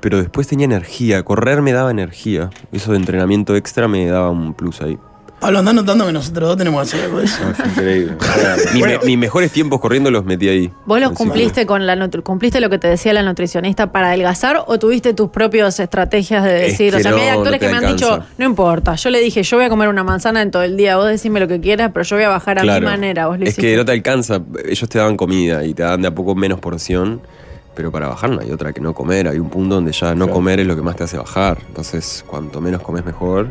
pero después tenía energía. Correr me daba energía. Eso de entrenamiento extra me daba un plus ahí. Pablo, andás notando que nosotros dos tenemos que hacer algo de eso. No, es increíble. (laughs) Mis, me- mis mejores tiempos corriendo los metí ahí. ¿Vos los Así que- cumpliste con la nutri- cumpliste lo que te decía la nutricionista para adelgazar o tuviste tus propias estrategias de Es decir? o que sea, a mí hay no, actores no te que me han alcanza. dicho, no importa, yo le dije, yo voy a comer una manzana en todo el día, vos decime lo que quieras, pero yo voy a bajar a mi manera, vos lo Es hiciste. que no te alcanza. Ellos te daban comida y te dan de a poco menos porción. Pero para bajar no hay otra que no comer. Hay un punto donde ya no Claro. comer es lo que más te hace bajar. Entonces, cuanto menos comes, mejor.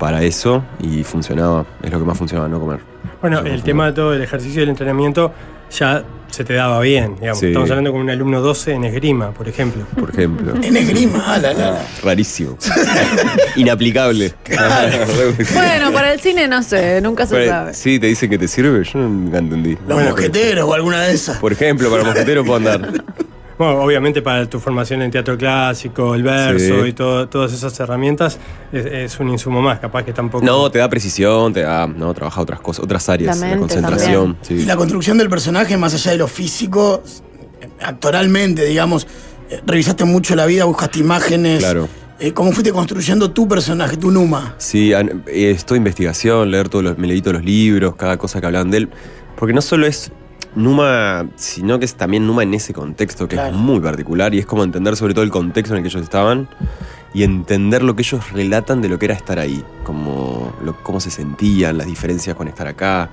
Para eso. Y funcionaba. Es lo que más funcionaba, no comer. Bueno, No, el tema de todo el ejercicio y el entrenamiento ya se te daba bien, digamos. Sí. Estamos hablando con un alumno 12 en esgrima, por ejemplo. Por ejemplo. En esgrima, ah, la, la. (laughs) Rarísimo. (laughs) Inaplicable. (laughs) Bueno, para el cine no sé, nunca se sabe. Sí, te dicen que te sirve. Yo nunca entendí. Los Bueno, mosqueteros o alguna de esas. Por ejemplo, para mosquetero puedo andar. Bueno, obviamente para tu formación en teatro clásico, el verso Sí. y todo, todas esas herramientas es, es un insumo más, capaz que tampoco... No, te da precisión, te da. No, trabaja otras cosas, otras áreas. La La, mente concentración. Y la construcción del personaje, más allá de lo físico, actoralmente, digamos, eh, revisaste mucho la vida, buscaste imágenes. Claro. Eh, ¿Cómo fuiste construyendo tu personaje, tu Numa? Sí, eh, es toda investigación, leer todos los, me leí todos los libros, cada cosa que hablaban de él. Porque no solo es Numa, sino que es también Numa en ese contexto, que Claro. es muy particular y es como entender sobre todo el contexto en el que ellos estaban y entender lo que ellos relatan de lo que era estar ahí, como lo- cómo se sentían, las diferencias con estar acá.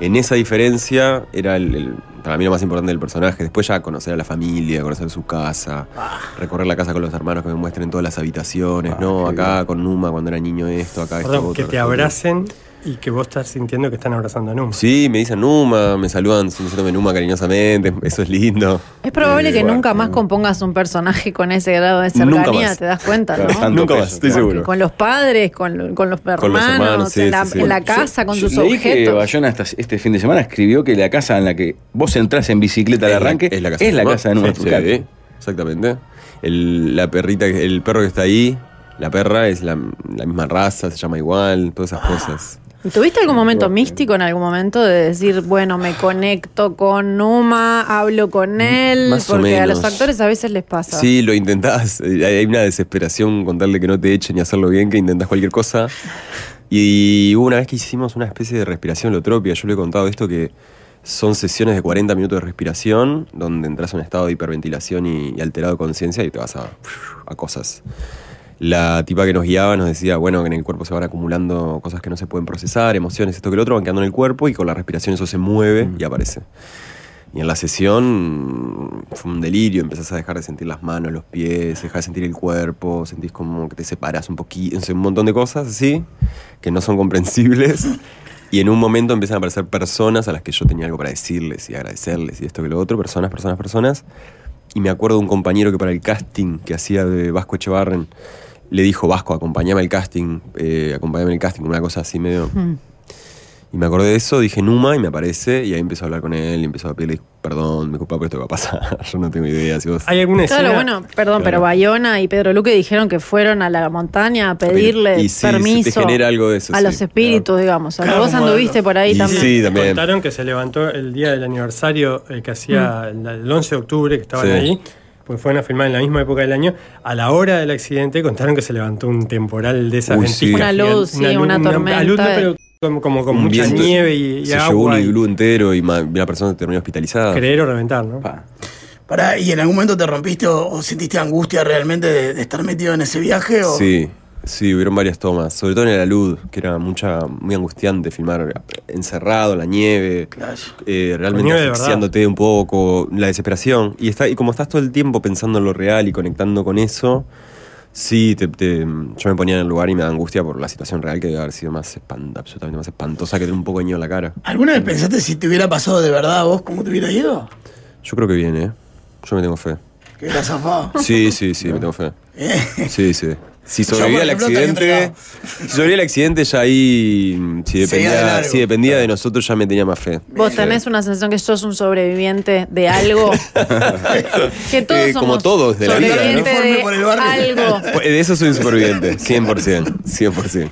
En esa diferencia era el, el- para mí lo más importante del personaje. Después ya conocer a la familia, conocer su casa, recorrer la casa con los hermanos que me muestren todas las habitaciones, ¿no? Acá con Numa cuando era niño esto, acá esto, Perdón, otro, que te esto, otro. Y que vos estás sintiendo que están abrazando a Numa. Sí, me dicen Numa, me saludan diciéndome Numa cariñosamente, (laughs) eso es lindo. Es probable Eh, que bueno, nunca más compongas un personaje con ese grado de Nunca cercanía, más. te das cuenta, Claro, ¿no? Nunca más, estoy claro. seguro. Con los padres, con, con los hermanos, Con los hermanos, sí, en, la, sí, sí. en la casa, con Yo sus leí que objetos. Bayona esta- este fin de semana escribió que la casa en la que vos entrás en bicicleta al Es la- arranque es la casa es la casa de Numa Sí, Turcati. sí, exactamente. El, la perrita, que- el perro que está ahí, la perra es la, la misma raza, se llama igual, todas esas cosas. ¿Y ¿Tuviste algún momento místico en algún momento de decir, bueno, me conecto con Numa, hablo con él? más o porque a los actores a veces les pasa. Sí, lo intentás. eh, Hay una desesperación con tal de que no te echen y hacerlo bien, que intentás cualquier cosa. Y hubo una vez que hicimos una especie de respiración holotropia. Yo le he contado esto que son sesiones de 40 minutos de respiración, donde entras en un estado de hiperventilación y, y alterado de conciencia y te vas a, a cosas. La tipa que nos guiaba nos decía, bueno, que en el cuerpo se van acumulando cosas que no se pueden procesar, emociones, esto que lo otro, van quedando en el cuerpo y con la respiración eso se mueve y aparece. Y en la sesión mm, fue un delirio, empezás a dejar de sentir las manos, los pies, dejar de sentir el cuerpo, sentís como que te separas un poquito, un montón de cosas así, que no son comprensibles. Y en un momento empiezan a aparecer personas a las que yo tenía algo para decirles y agradecerles y esto que lo otro, personas, personas, personas. Y me acuerdo de un compañero que para el casting que hacía de Vasco Echevarren, le dijo, Vasco, acompáñame al casting, eh, acompáñame al casting, una cosa así medio... Y me acordé de eso, dije Numa y me aparece y ahí empezó a hablar con él y empezó a pedirle perdón, me culpa por esto que va a pasar, (laughs) yo no tengo idea si vos... ¿Hay alguna escena? Claro, bueno, perdón, pero. Bayona y Pedro Luque dijeron que fueron a la montaña a pedirle Y sí, se te permiso genera algo de eso, a sí, los espíritus, digamos. A que Claro, vos anduviste por ahí Y también. sí, también. Contaron que se levantó el día del aniversario eh, que hacía el, el 11 de octubre, que estaban Sí. ahí, porque fueron a filmar en la misma época del año. A la hora del accidente contaron que se levantó un temporal de esas Uy, sí. Una luz, sí, una tormenta luz, no, de- pero como, como con Un mucha viento. nieve y, y se llevó un agua. y iglú entero y una persona terminó hospitalizada. creer o reventar, ¿no? Pa. Pará, ¿y en algún momento te rompiste o, o sentiste angustia realmente de, de estar metido en ese viaje? O? Sí, sí, hubieron varias tomas, sobre todo en el alud, que era mucha, muy angustiante filmar encerrado en la nieve, eh, realmente nieve asfixiándote un poco, la desesperación. Y, está, y como estás todo el tiempo pensando en lo real y conectando con eso, sí, te, te- yo me ponía en el lugar y me da angustia por la situación real que debe haber sido más espan- absolutamente más espantosa que tener un poco de ño en la cara. ¿Alguna vez pensaste si te hubiera pasado de verdad a vos cómo te hubiera ido? Yo creo que viene, ¿eh? Yo me tengo fe. Que era zafado. Sí, sí, sí, me tengo fe. (laughs) Eh, Sí, sí. Si sobrevivía al accidente, si sobrevivía al accidente ya ahí, si de dependía, largo. si dependía de nosotros ya me tenía más fe. Vos tenés una sensación que sos un sobreviviente de algo. (laughs) que todos Eh, como somos todos de la vida, ¿no? de el algo. De eso soy un superviviente, 100%, 100%.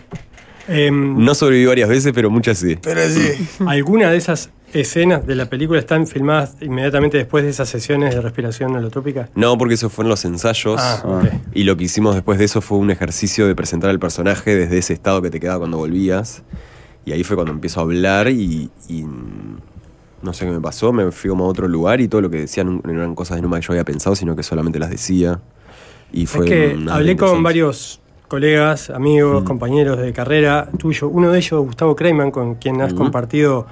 Em, No sobreviví varias veces, pero muchas sí. pero sí. ¿Alguna de esas escenas de la película están filmadas inmediatamente después de esas sesiones de respiración holotrópica? No, porque eso fueron los ensayos. Ah, ok. Y lo que hicimos después de eso fue un ejercicio de presentar al personaje desde ese estado que te quedaba cuando volvías. Y ahí fue cuando empiezo a hablar y, y no sé qué me pasó, me fui como a otro lugar y todo lo que decían no eran cosas de Numa que yo había pensado, sino que solamente las decía. Y fue es que hablé con varios colegas, amigos, Mm. compañeros de carrera tuyo. Uno de ellos, Gustavo Kreiman, con quien has compartido,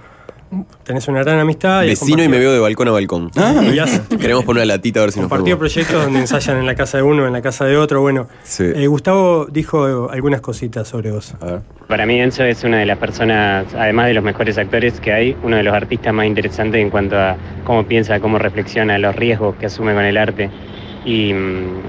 tenés una gran amistad. y Vecino y me veo de balcón a balcón. y has Queremos poner una latita a ver si nos compartido proyectos donde ensayan en la casa de uno, en la casa de otro. Bueno, Sí. eh, Gustavo dijo algunas cositas sobre vos. A ver. Para mí Enzo es una de las personas, además de los mejores actores que hay, uno de los artistas más interesantes en cuanto a cómo piensa, cómo reflexiona, los riesgos que asume con el arte. Y, mm,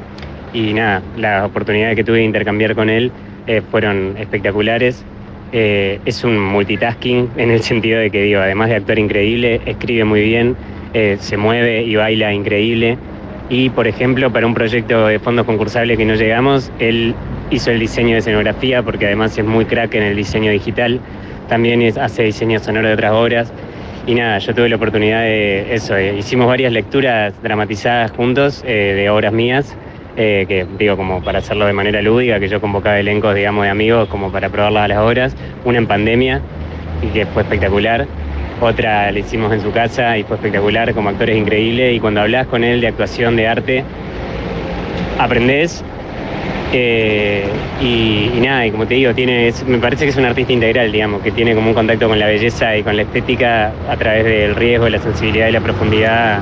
y nada, las oportunidades que tuve de intercambiar con él eh, fueron espectaculares. Eh, es un multitasking en el sentido de que, además de actuar increíble, escribe muy bien, eh, se mueve y baila increíble. Y, por ejemplo, para un proyecto de fondos concursables que no llegamos, él hizo el diseño de escenografía, porque además es muy crack en el diseño digital. También es- hace diseño sonoro de otras obras. Y nada, yo tuve la oportunidad de eso. eh, hicimos varias lecturas dramatizadas juntos de obras mías, eh, que digo, como para hacerlo de manera lúdica, que yo convocaba elencos, digamos, de amigos como para probarlas a las obras. Una en pandemia, y que fue espectacular. Otra la hicimos en su casa y fue espectacular, como actores increíbles. Y cuando hablas con él de actuación, de arte, aprendés Y, nada, y como te digo, tiene, me parece que es un artista integral, digamos, que tiene como un contacto con la belleza y con la estética a través del riesgo, la sensibilidad y la profundidad.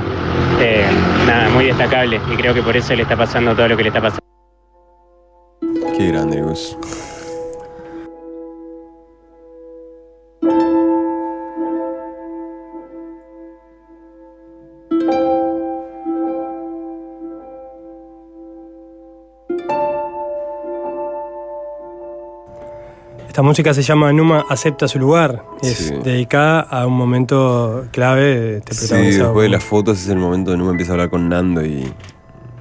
eh, nada, muy destacable. Y creo que por eso le está pasando todo lo que le está pasando. Qué grande. Esta música se llama Numa acepta su lugar. Es Sí. dedicada a un momento clave de este Sí, después de las fotos es el momento en que uno empieza a hablar con Nando y,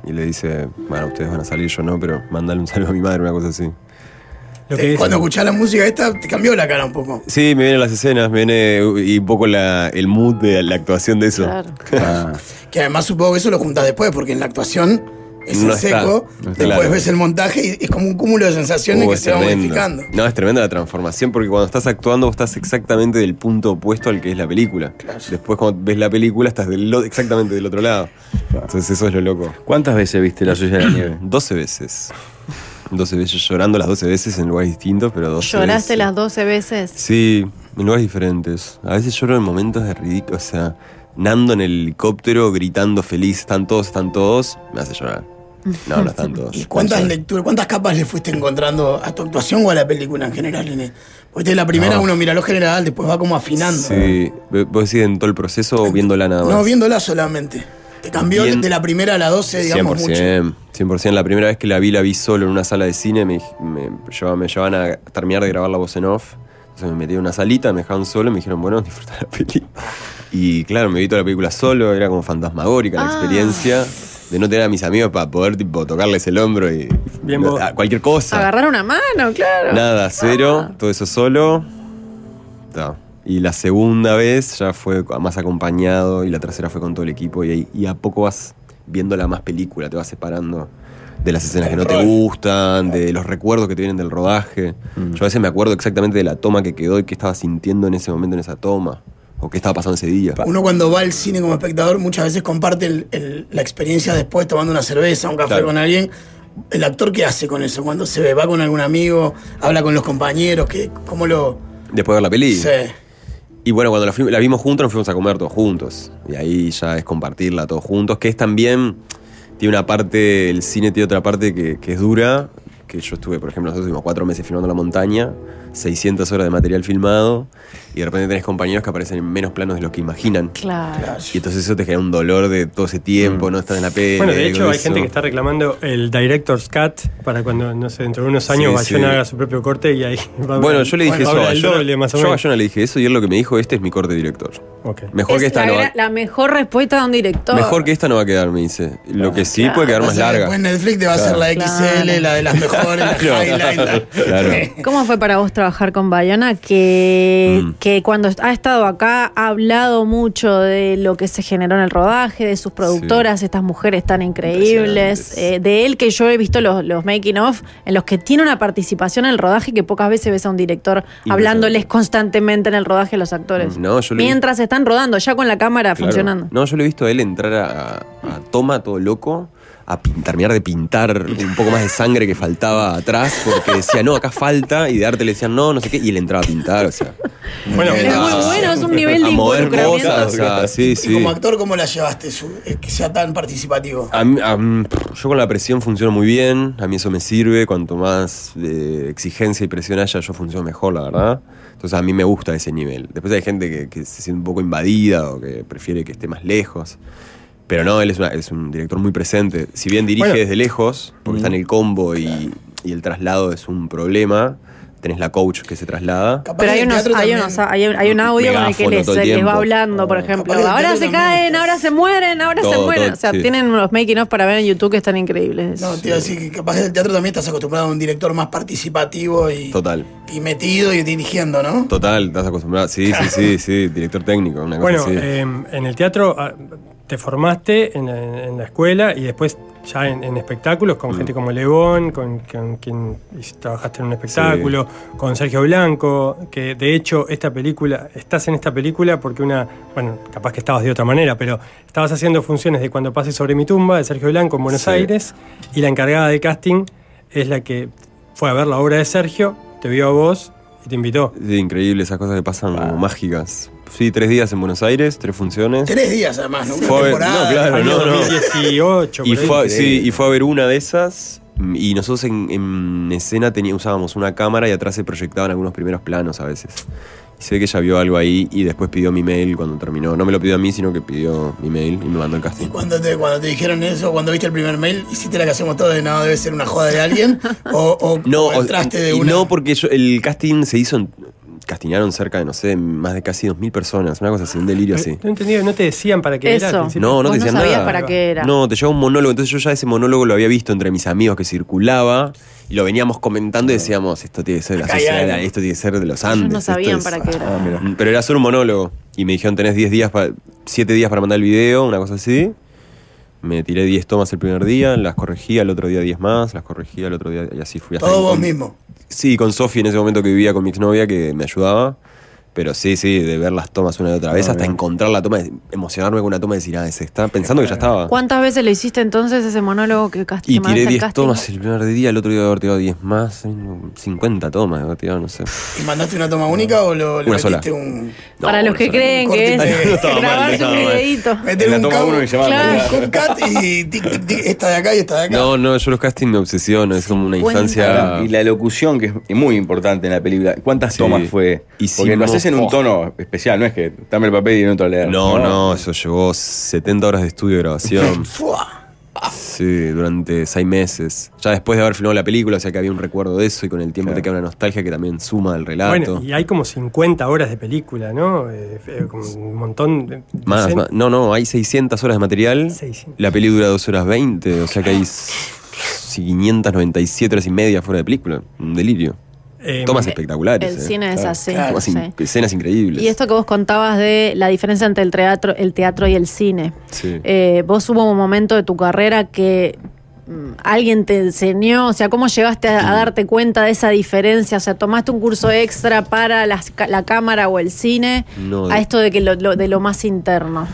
y le dice, bueno, ustedes van a salir, yo no, pero mandale un saludo a mi madre, una cosa así. Lo que Eh, es- Cuando escuchás la música esta, te cambió la cara un poco. Sí, me vienen las escenas, me viene y un poco la, el mood de la actuación de eso. Claro. Ah, Que además supongo que eso lo juntas después, porque en la actuación es No está, seco, no está después claro. ves el montaje y es como un cúmulo de sensaciones Uh, que se va modificando. No, es tremenda la transformación porque cuando estás actuando vos estás exactamente del punto opuesto al que es la película. Después cuando ves la película estás del lo- exactamente del otro lado. Entonces eso es lo loco. ¿Cuántas veces viste La Suya de la Nieve? (clears throat) 12 veces. 12 veces llorando las 12 veces en lugares distintos, pero 12 ¿Lloraste veces. las 12 veces? Sí, en lugares diferentes. A veces lloro en momentos de ridículo. O sea, Nando en el helicóptero gritando feliz, están todos, están todos, me hace llorar. No, no están todos. (laughs) ¿Y cuántas lecturas, cuántas capas le fuiste encontrando a tu actuación o a la película en general? Nene? Porque de la primera No. uno mira lo general, después va como afinando. Sí, vos decís en todo el proceso o viéndola nada más. No, viéndola solamente. Te cambió Bien. de la primera a la 12, digamos, mucho. 100%, 100%. La primera vez que la vi, la vi solo en una sala de cine. Me, me, llevaban, me llevaban a terminar de grabar la voz en off. Entonces me metí en una salita, me dejaban solo y me dijeron, bueno, (laughs) disfruta la peli. Y claro, me vi toda la película solo, era como fantasmagórica la Ah. experiencia de no tener a mis amigos para poder tipo, tocarles el hombro y Bien no, cualquier cosa. Agarrar una mano, claro. Nada, cero, Ah. todo eso solo. Ta. Y la segunda vez ya fue más acompañado y la tercera fue con todo el equipo y, ahí- y a poco vas viendo la más película, te vas separando de las escenas que no te gustan, de los recuerdos que te vienen del rodaje. Yo a veces me acuerdo exactamente de la toma que quedó y qué estaba sintiendo en ese momento en esa toma. O qué estaba pasando ese día. Uno cuando va al cine como espectador muchas veces comparte el- el- la experiencia después tomando una cerveza, un café Claro. con alguien. ¿El actor qué hace con eso? Cuando se ve, va con algún amigo, habla con los compañeros, ¿qué, ¿cómo lo...? Después de ver la peli. Sí. Y bueno, cuando la, vimos juntos, nos fuimos a comer todos juntos. Y ahí ya es compartirla todos juntos, que es también. Tiene una parte, el cine tiene otra parte que, que es dura. Que yo estuve, por ejemplo, nosotros estuvimos cuatro meses filmando la montaña, 600 horas de material filmado, y de repente tenés compañeros que aparecen en menos planos de lo que imaginan. Claro. Y entonces eso te genera un dolor de todo ese tiempo, no estás en la peli. Bueno, de hecho hay eso. gente que está reclamando el Director's Cut para cuando, no sé, dentro de unos años Sí, Bayona sí. haga su propio corte y ahí (laughs) va a Bueno, yo le dije eso a Bayona. doble más o Yo a. Bayona le dije eso y él lo que me dijo, este es mi corte director. Mejor Es que esta la, no va la mejor respuesta de un director. Mejor que esta no va a quedar, me dice. Lo que sí puede quedar más larga. Después Netflix te va a hacer la XL, Claro. la de las mejores, la Claro. highlight. la- (laughs) Claro. (laughs) ¿Cómo fue para vos trabajar con Bayona? Que, Mm. que cuando ha estado acá ha hablado mucho de lo que se generó en el rodaje, de sus productoras, estas mujeres tan increíbles, eh, de él que yo he visto los, los making of en los que tiene una participación en el rodaje que pocas veces ves a un director hablándoles constantemente en el rodaje a los actores. No, yo Mientras están rodando, ya con la cámara Claro. funcionando. No, yo lo he visto a él entrar a, a toma todo loco, a pin- terminar de pintar un poco más de sangre que faltaba atrás, porque decía, no, acá falta, y de arte le decían, no, no sé qué, y él entraba a pintar, o sea. Bueno, Es muy bueno, es un nivel de a mover involucramiento. cosas, o sea, sí, Y como actor, ¿cómo la llevaste? su- eh, que sea tan participativo. A mí- a mí- yo con la presión funciono muy bien, a mí eso me sirve, cuanto más eh, exigencia y presión haya, yo funciono mejor, la verdad. Entonces a mí me gusta ese nivel. Después hay gente que, que se siente un poco invadida o que prefiere que esté más lejos. Pero no, él es, una- es un director muy presente. Si bien dirige Bueno. desde lejos, porque está en el combo y, y el traslado es un problema, tenés la coach que se traslada. Capaz Pero hay, unos, hay, unos, hay, un- hay un audio con el que les, todo el les va hablando, por ejemplo. Ahora se caen, ahora se mueren, ahora se mueren. todo, o sea, sí. tienen unos making of para ver en YouTube que están increíbles. No, te iba a decir que capaz el teatro también estás acostumbrado a un director más participativo y, Total. y metido y dirigiendo, ¿no? Total, estás acostumbrado. Sí, sí, (laughs) sí, sí, director técnico, una cosa Bueno, así. eh, en el teatro ah, te formaste en, la- en la escuela y después ya en, en espectáculos Mm. con gente como Lebón, con, con quien trabajaste en un espectáculo, con Sergio Blanco, que de hecho esta película, estás en esta película porque una, bueno, capaz que estabas de otra manera, pero estabas haciendo funciones de Cuando pase sobre mi tumba de Sergio Blanco en Buenos Sí. Aires y la encargada de casting es la que fue a ver la obra de Sergio, te vio a vos y te invitó. Sí, increíble, esas cosas que pasan como mágicas. Sí, tres días en Buenos Aires, tres funciones. Tres días además, ¿no? Una Fue ver- no, claro, no, no. 2018, Y fue, sí, y fue a ver una de esas. Y nosotros en, en escena tenía, usábamos una cámara y atrás se proyectaban algunos primeros planos a veces. Y se ve que ella vio algo ahí y después pidió mi mail cuando terminó. No me lo pidió a mí, sino que pidió mi mail y me mandó el Y casting. cuando te, cuando te dijeron eso, cuando viste el primer mail, hiciste la que hacemos todos de no, debe ser una joda de alguien. o, o- No, o entraste de y una. no porque yo- el casting se hizo. en- Castiñaron cerca de, no sé, más de casi 2.000 personas. Una cosa así, un delirio así. No entendí, no te decían para qué era. al? No, no Vos te decían no sabías nada. para qué era. No, te llevaba un monólogo. Entonces yo ya ese monólogo lo había visto entre mis amigos que circulaba y lo veníamos comentando y decíamos, esto tiene que ser de la Acá sociedad, esto tiene que ser de los Andes. no sabían es- para qué era. Ah. Mm, Pero era solo un monólogo. Y me dijeron, tenés 10 días, para 7 días para mandar el video, una cosa así. Me tiré 10 tomas el primer día, las corregía, el otro día 10 más, las corregía el otro día y así fui hasta Todo vos mismo. Sí, con Sofi en ese momento que vivía con mi exnovia que me ayudaba. Pero sí, sí, de ver las tomas una y otra vez, Ah, hasta bien. encontrar la toma, emocionarme con una toma y decir, ah, es esta, pensando que ya estaba. ¿Cuántas veces lo hiciste entonces ese monólogo que cast- Y tiré al 10 casting? tomas el primer día, el otro día haber tirado 10 más, 50 tomas, haber tirado, no sé. ¿Y mandaste una toma única o lo, le Una sola. un. Para los que creen que es (laughs) y- estaba mal. videito. Meter un toma cabo- uno y llamarlo, Claro. un y tic, tic, tic, esta de acá y esta de acá. No, no, yo los castings me obsesiono, es como una 50. instancia. Y la locución, que es muy importante en la película. ¿Cuántas Sí. tomas fue? Lo haces en un oh. tono especial, no es que dame el papel y no te lo leer. No, no, eso llevó 70 horas de estudio y grabación. (laughs) Fua. Sí, durante seis meses. Ya después de haber filmado la película, o sea que había un recuerdo de eso y con el tiempo Claro. te queda una nostalgia que también suma al relato. Bueno, y hay como 50 horas de película, ¿no? Eh, eh, como un montón de. Más, más. No, no, hay 600 horas de material. 600. La peli dura 2 horas 20, o sea que hay 597 horas y media fuera de película. Un delirio. Eh, Tomas espectaculares. El eh. cine es así. claro. Tomas sí. in- escenas increíbles. Y esto que vos contabas de la diferencia entre el teatro, el teatro y el cine. Sí. Eh, vos hubo un momento de tu carrera que mm, alguien te enseñó, o sea, ¿cómo llegaste a, a darte cuenta de esa diferencia? O sea, ¿tomaste un curso extra para la cámara o el cine? No, a esto de que lo, lo- de lo más interno.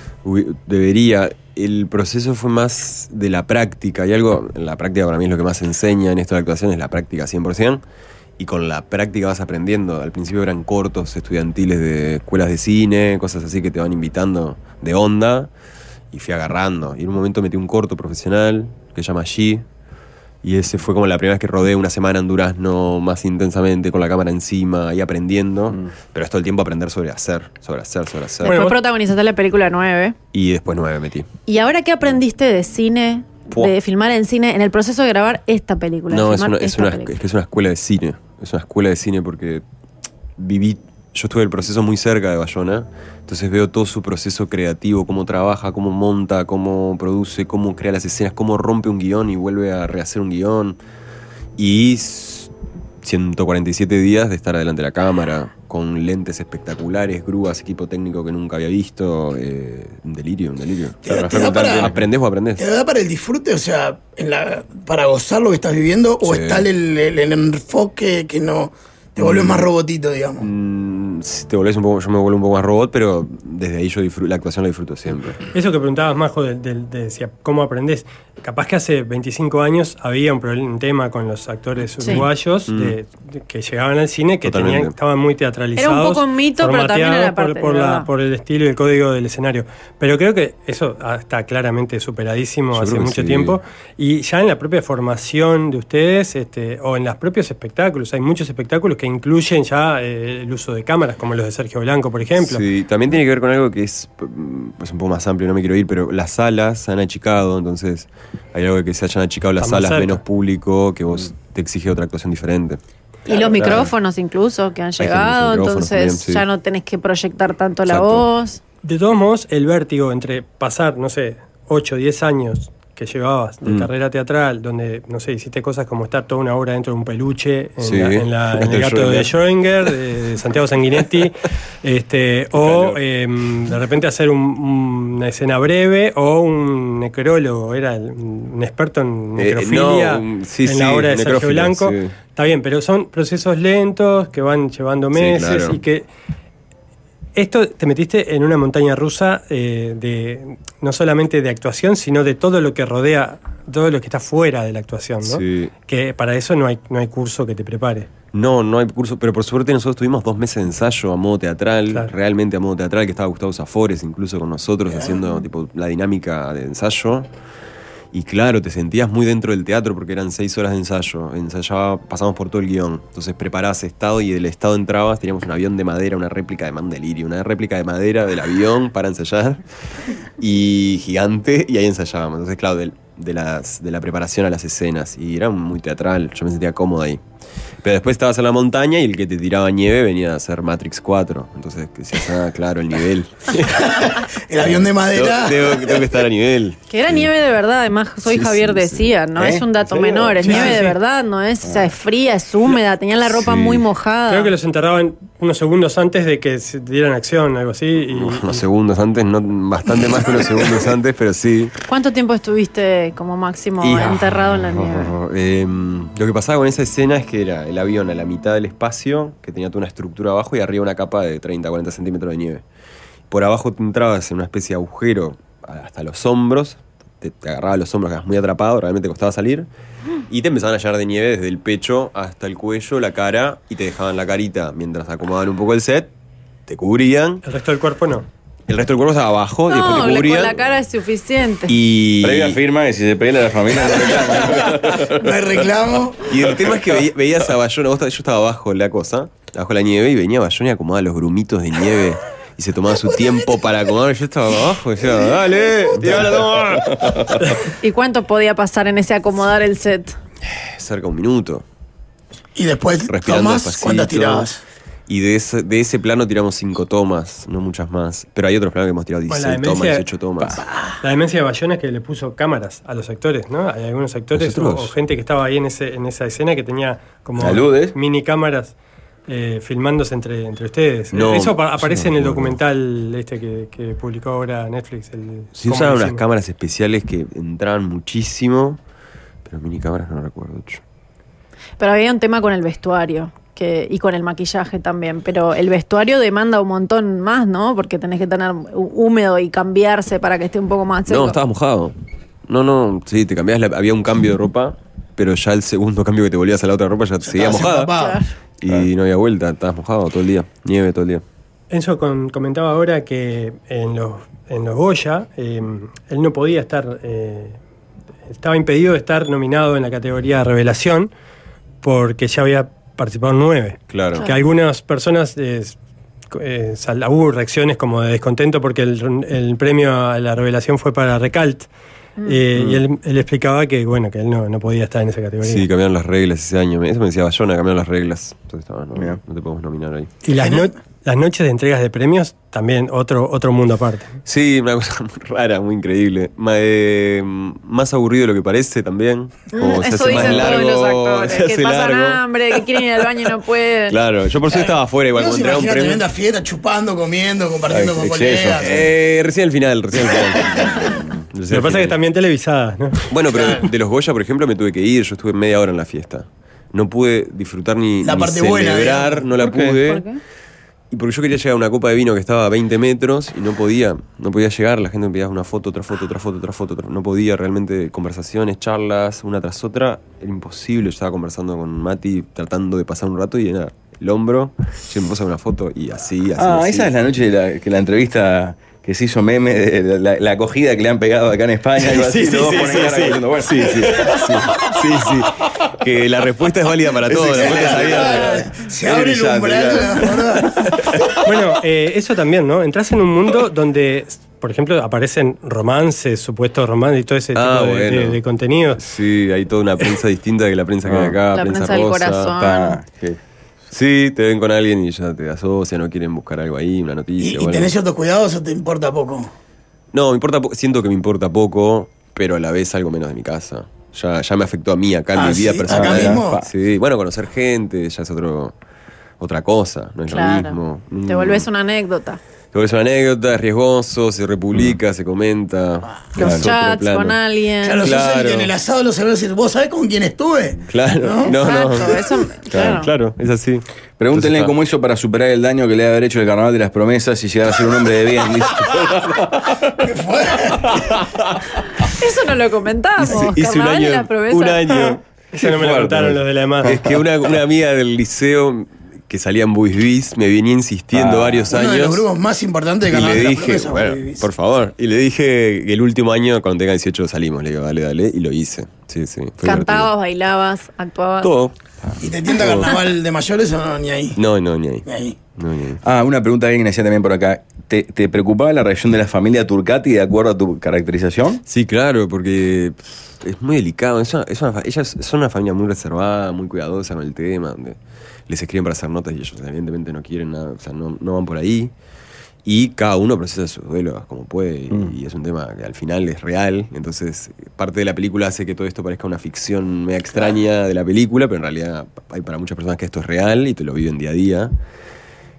Debería. El proceso fue más de la práctica. Y algo, la práctica para mí es lo que más enseña en esto de actuación, es la práctica 100%. Y con la práctica vas aprendiendo. Al principio eran cortos estudiantiles de escuelas de cine, cosas así que te van invitando de onda. Y fui agarrando. Y en un momento metí un corto profesional que se llama G. Y ese fue como la primera vez que rodé una semana en Durazno más intensamente, con la cámara encima y aprendiendo. Pero es todo el tiempo aprender sobre hacer, sobre hacer, sobre hacer. Bueno, Después vos- protagonizaste la película 9. Y después nueve metí. ¿Y ahora qué aprendiste de cine, de filmar en cine, en el proceso de grabar esta película? No, es una, es, una, película? es que es una escuela de cine. Es una escuela de cine porque viví. Yo estuve el proceso muy cerca de Bayona, entonces veo todo su proceso creativo, cómo trabaja, cómo monta, cómo produce, cómo crea las escenas, cómo rompe un guion y vuelve a rehacer un guion. Y s- 147 días de estar delante de la cámara, con lentes espectaculares, grúas, equipo técnico que nunca había visto. eh, un delirio, un delirio. Te da- te da para- ¿Aprendés o aprendés? ¿Te da para el disfrute? O sea, en la, para gozar lo que estás viviendo, o está el, el- el enfoque que no. Te vuelves más robotito, digamos. Mm, te volvés un poco, yo me vuelvo un poco más robot, pero desde ahí yo disfruto, la actuación la disfruto siempre. Eso que preguntabas, Majo, de, de- de decía, ¿cómo aprendés? Capaz que hace 25 años había un, problema, un tema con los actores Sí. uruguayos de- de- que llegaban al cine que tenían, estaban muy teatralizados. Era un poco un mito, pero también era por- parte, por, la- verdad. por el estilo y el código del escenario. Pero creo que eso ah, está claramente superadísimo Yo hace mucho sí. tiempo. Y ya en la propia formación de ustedes, este, o en los propios espectáculos, hay muchos espectáculos que incluyen ya eh, el uso de como los de Sergio Blanco, por ejemplo. Sí, también tiene que ver con algo que es, mm, es un poco más amplio, no me quiero ir, pero las salas se han achicado, entonces hay algo de que se hayan achicado las salas, cerca. menos público, que vos te exige otra actuación diferente. y los micrófonos incluso que han llegado, micrófonos entonces también, sí. ya no tenés que proyectar tanto la Exacto. voz. De todos modos, el vértigo entre pasar, no sé, 8 o 10 años que llevabas de Mm. carrera teatral, donde, no sé, hiciste cosas como estar toda una hora dentro de un peluche en, Sí. la- en la- en el gato de Schrödinger. De, de Santiago Sanguinetti, (laughs) este, o em, de repente hacer un- una escena breve o un necrólogo, era un experto en Eh, necrofilia no, un- sí, en la obra de Sergio Blanco. Está bien, pero son procesos lentos que van llevando meses claro. y que esto te metiste en una montaña rusa eh, de no solamente de actuación, sino de todo lo que rodea todo lo que está fuera de la actuación, ¿no? Sí. Que para eso no hay, no hay curso que te prepare. No, no hay curso, pero por suerte nosotros tuvimos dos meses de ensayo a modo teatral, Claro. realmente a modo teatral, que estaba Gustavo Zafores incluso con nosotros haciendo tipo la dinámica de ensayo. Y claro, te sentías muy dentro del teatro porque eran seis horas de ensayo. Ensayaba, pasamos por todo el guion. Entonces preparabas estado y del estado entrabas, teníamos un avión de madera, una réplica de Mandelirio, una réplica de madera del avión para ensayar. Y gigante, y ahí ensayábamos. Entonces, claro, del- de, las, de la preparación a las escenas. Y era muy teatral, yo me sentía cómodo ahí. Pero después estabas en la montaña y el que te tiraba nieve venía a hacer Matrix 4. Entonces decías, ah, claro, el nivel. (laughs) El avión de madera. Tengo, tengo- tengo que estar a nivel. Que era nieve de verdad, además soy Sí, Javier sí, sí. decía, no ¿Eh? es un dato menor, es Sí, nieve sí, de verdad, no es, o sea, es fría, es húmeda, tenían la ropa Sí. muy mojada. Creo que los enterraban unos segundos antes de que se dieran acción, algo así. Y, Unos segundos antes, no bastante más que unos segundos antes, pero sí. ¿Cuánto tiempo estuviste como máximo Y- enterrado en la nieve? Em, lo que pasaba con esa escena es que era el avión a la mitad del espacio, que tenía toda una estructura abajo y arriba una capa de 30, 40 centímetros de nieve. Por abajo te entrabas en una especie de agujero hasta los hombros, te, te agarraba los hombros, quedabas muy atrapado, realmente costaba salir, y te empezaban a llenar de nieve desde el pecho hasta el cuello, la cara, y te dejaban la carita mientras acomodaban un poco el set, te cubrían, el resto del cuerpo no. El resto del cuerpo estaba abajo, y después No, te le- cubrían. con la cara es suficiente. Y, Previa firma que si se pelea la familia no reclama. (laughs) No hay reclamo. Y el tema es que veía- veías a Bayona, vos yo estaba abajo la cosa, abajo la nieve, y venía Bayona y acomodaba los grumitos de nieve y se tomaba su tiempo para acomodar. Yo estaba abajo y decía, dale, tirala, toma. (laughs) ¿Y cuánto podía pasar en ese acomodar el set? Cerca de un minuto, Y después, respirando tomas. ¿cuántas tirabas? Y de ese, de ese plano tiramos cinco tomas, no muchas más. Pero hay otros planos que hemos tirado Bueno, 16 la tomas, demencia- 18 tomas. La demencia de Bayona es que le puso cámaras a los actores, ¿no? Hay algunos actores o, gente que estaba ahí en, ese, en esa escena que tenía como ¿Saludes? mini cámaras eh, filmándose entre, entre ustedes. No, Eso aparece no en el documental este que, que publicó ahora Netflix. El, Sí lo unas cámaras especiales que entraban muchísimo, pero mini cámaras no recuerdo mucho. Pero había un tema con el vestuario. Que, y con el maquillaje también, pero el vestuario demanda un montón más, ¿no? Porque tenés que tener hú- húmedo y cambiarse para que esté un poco más seco. No, estabas mojado. No, no, sí, te cambiabas, la- había un cambio de ropa, pero ya el segundo (laughs) cambio que te volvías a la otra ropa ya, seguía estabas mojada. empapado. Y no había vuelta, estabas mojado todo el día, nieve todo el día. Enzo con- comentaba ahora que en los, en los Goya eh, él no podía estar, eh, estaba impedido de estar nominado en la categoría Revelación porque ya había participado en nueve. Claro. Que algunas personas eh, eh, hubo reacciones como de descontento porque el, el premio a la Revelación fue para Recalt. eh, Y él, él explicaba que bueno que él no, no podía estar en esa categoría. Sí, cambiaron las reglas ese año. Eso me decía Bayona, cambiaron las reglas. Entonces estaba, no, Mira. no te podemos nominar ahí. Y las, no- las noches de entregas de premios también otro, otro mundo aparte. Sí, una cosa (laughs) muy rara, muy increíble. Ma- eh, más aburrido de lo que parece también. Como se Mm, Eso hace más todos los largo, actores, (laughs) se que hace pasan largo. hambre, que quieren ir al baño y no pueden. Claro, yo por eso estaba afuera igual se entregaba un premio. tremenda fiesta, chupando, comiendo, compartiendo con Exceso. colegas. Eh, recién al final, recién al final. (laughs) Lo que pasa es que también televisadas, ¿no? Bueno, pero de los Goya, por ejemplo, me tuve que ir. Yo estuve media hora en la fiesta. No pude disfrutar ni, La ni parte buena, celebrar, no la ¿Por qué? pude. ¿Por qué? Y porque yo quería llegar a una copa de vino que estaba a 20 metros y no podía. No podía llegar. La gente me pedía una foto, otra foto, otra foto, otra foto. otra- No podía realmente. Conversaciones, charlas, una tras otra. Era imposible. Yo estaba conversando con Mati, tratando de pasar un rato y era el hombro. Yo me puse una foto y así, así. Ah, así. esa es la noche de la, que la entrevista que se hizo meme de la, la acogida que le han pegado acá en España. Sí, sí, sí. Que la respuesta es válida para todos. La. Se abre el umbral. Bueno, eh, eso también, ¿no? Entras en un mundo donde, por ejemplo, aparecen romances, supuestos romances y todo ese Ah, tipo de, bueno. de- de contenidos. Sí, hay toda una prensa distinta que la prensa que hay acá. La prensa, prensa del rosa. corazón. Sí, te ven con alguien y ya te asocian o quieren buscar algo ahí, una ¿Y, noticia. y o algo. tenés ciertos cuidados o te importa poco? No, me importa po- siento que me importa poco, pero a la vez algo menos de mi casa. Ya, ya me afectó a mí acá en Ah, mi vida ¿sí? personal. ¿Acá mismo? Sí, bueno, conocer gente ya es otro, otra cosa, no es lo Claro. mismo. Te Mm. volvés una anécdota. Te vuelves una anécdota, es riesgoso, se republica, se comenta. Los Es otro chats plano. con alguien. Claro, Claro. que en el asado lo sabés decir, ¿vos sabés con quién estuve? Claro, no, no. Exacto, eso- claro, claro. claro, es así. Pregúntenle Entonces, cómo hizo para superar el daño que le debe haber hecho el carnaval de las promesas y llegar a ser un hombre de bien. dice. (laughs) Eso no lo comentamos. Hice un Carnaval de año. la promesa. Un año. Eso no me lo contaron los de la EMA. Es que una, una amiga del liceo que salía en Buis Bis me venía insistiendo Ah. varios Uno de los años. grupos más importantes de Y le de la dije, Promesa, bueno, por favor. Y le dije que el último año, cuando tenga 18, salimos. Le digo, dale, dale. Y lo hice. Sí, sí. fue Cantabas, bailabas, actuabas. Todo. ¿Y te tienta Carnaval de mayores o no? Ni ahí. No, no, ni ahí. Ni ahí. No, ni ahí. Ah, una pregunta que alguien hacía también por acá. ¿Te, te preocupaba la reacción de la familia Turcati de acuerdo a tu caracterización? Sí, claro, porque es muy delicado. Es una- es una fa- ellas son una familia muy reservada, muy cuidadosa con el tema. donde les escriben para hacer notas y ellos evidentemente no quieren nada, o sea, no, no van por ahí. Y cada uno procesa su duelo como puede. y- Mm. Y es un tema que al final es real. Entonces, parte de la película hace que todo esto parezca una ficción media extraña de la película, pero en realidad hay para muchas personas que esto es real y te lo viven día a día.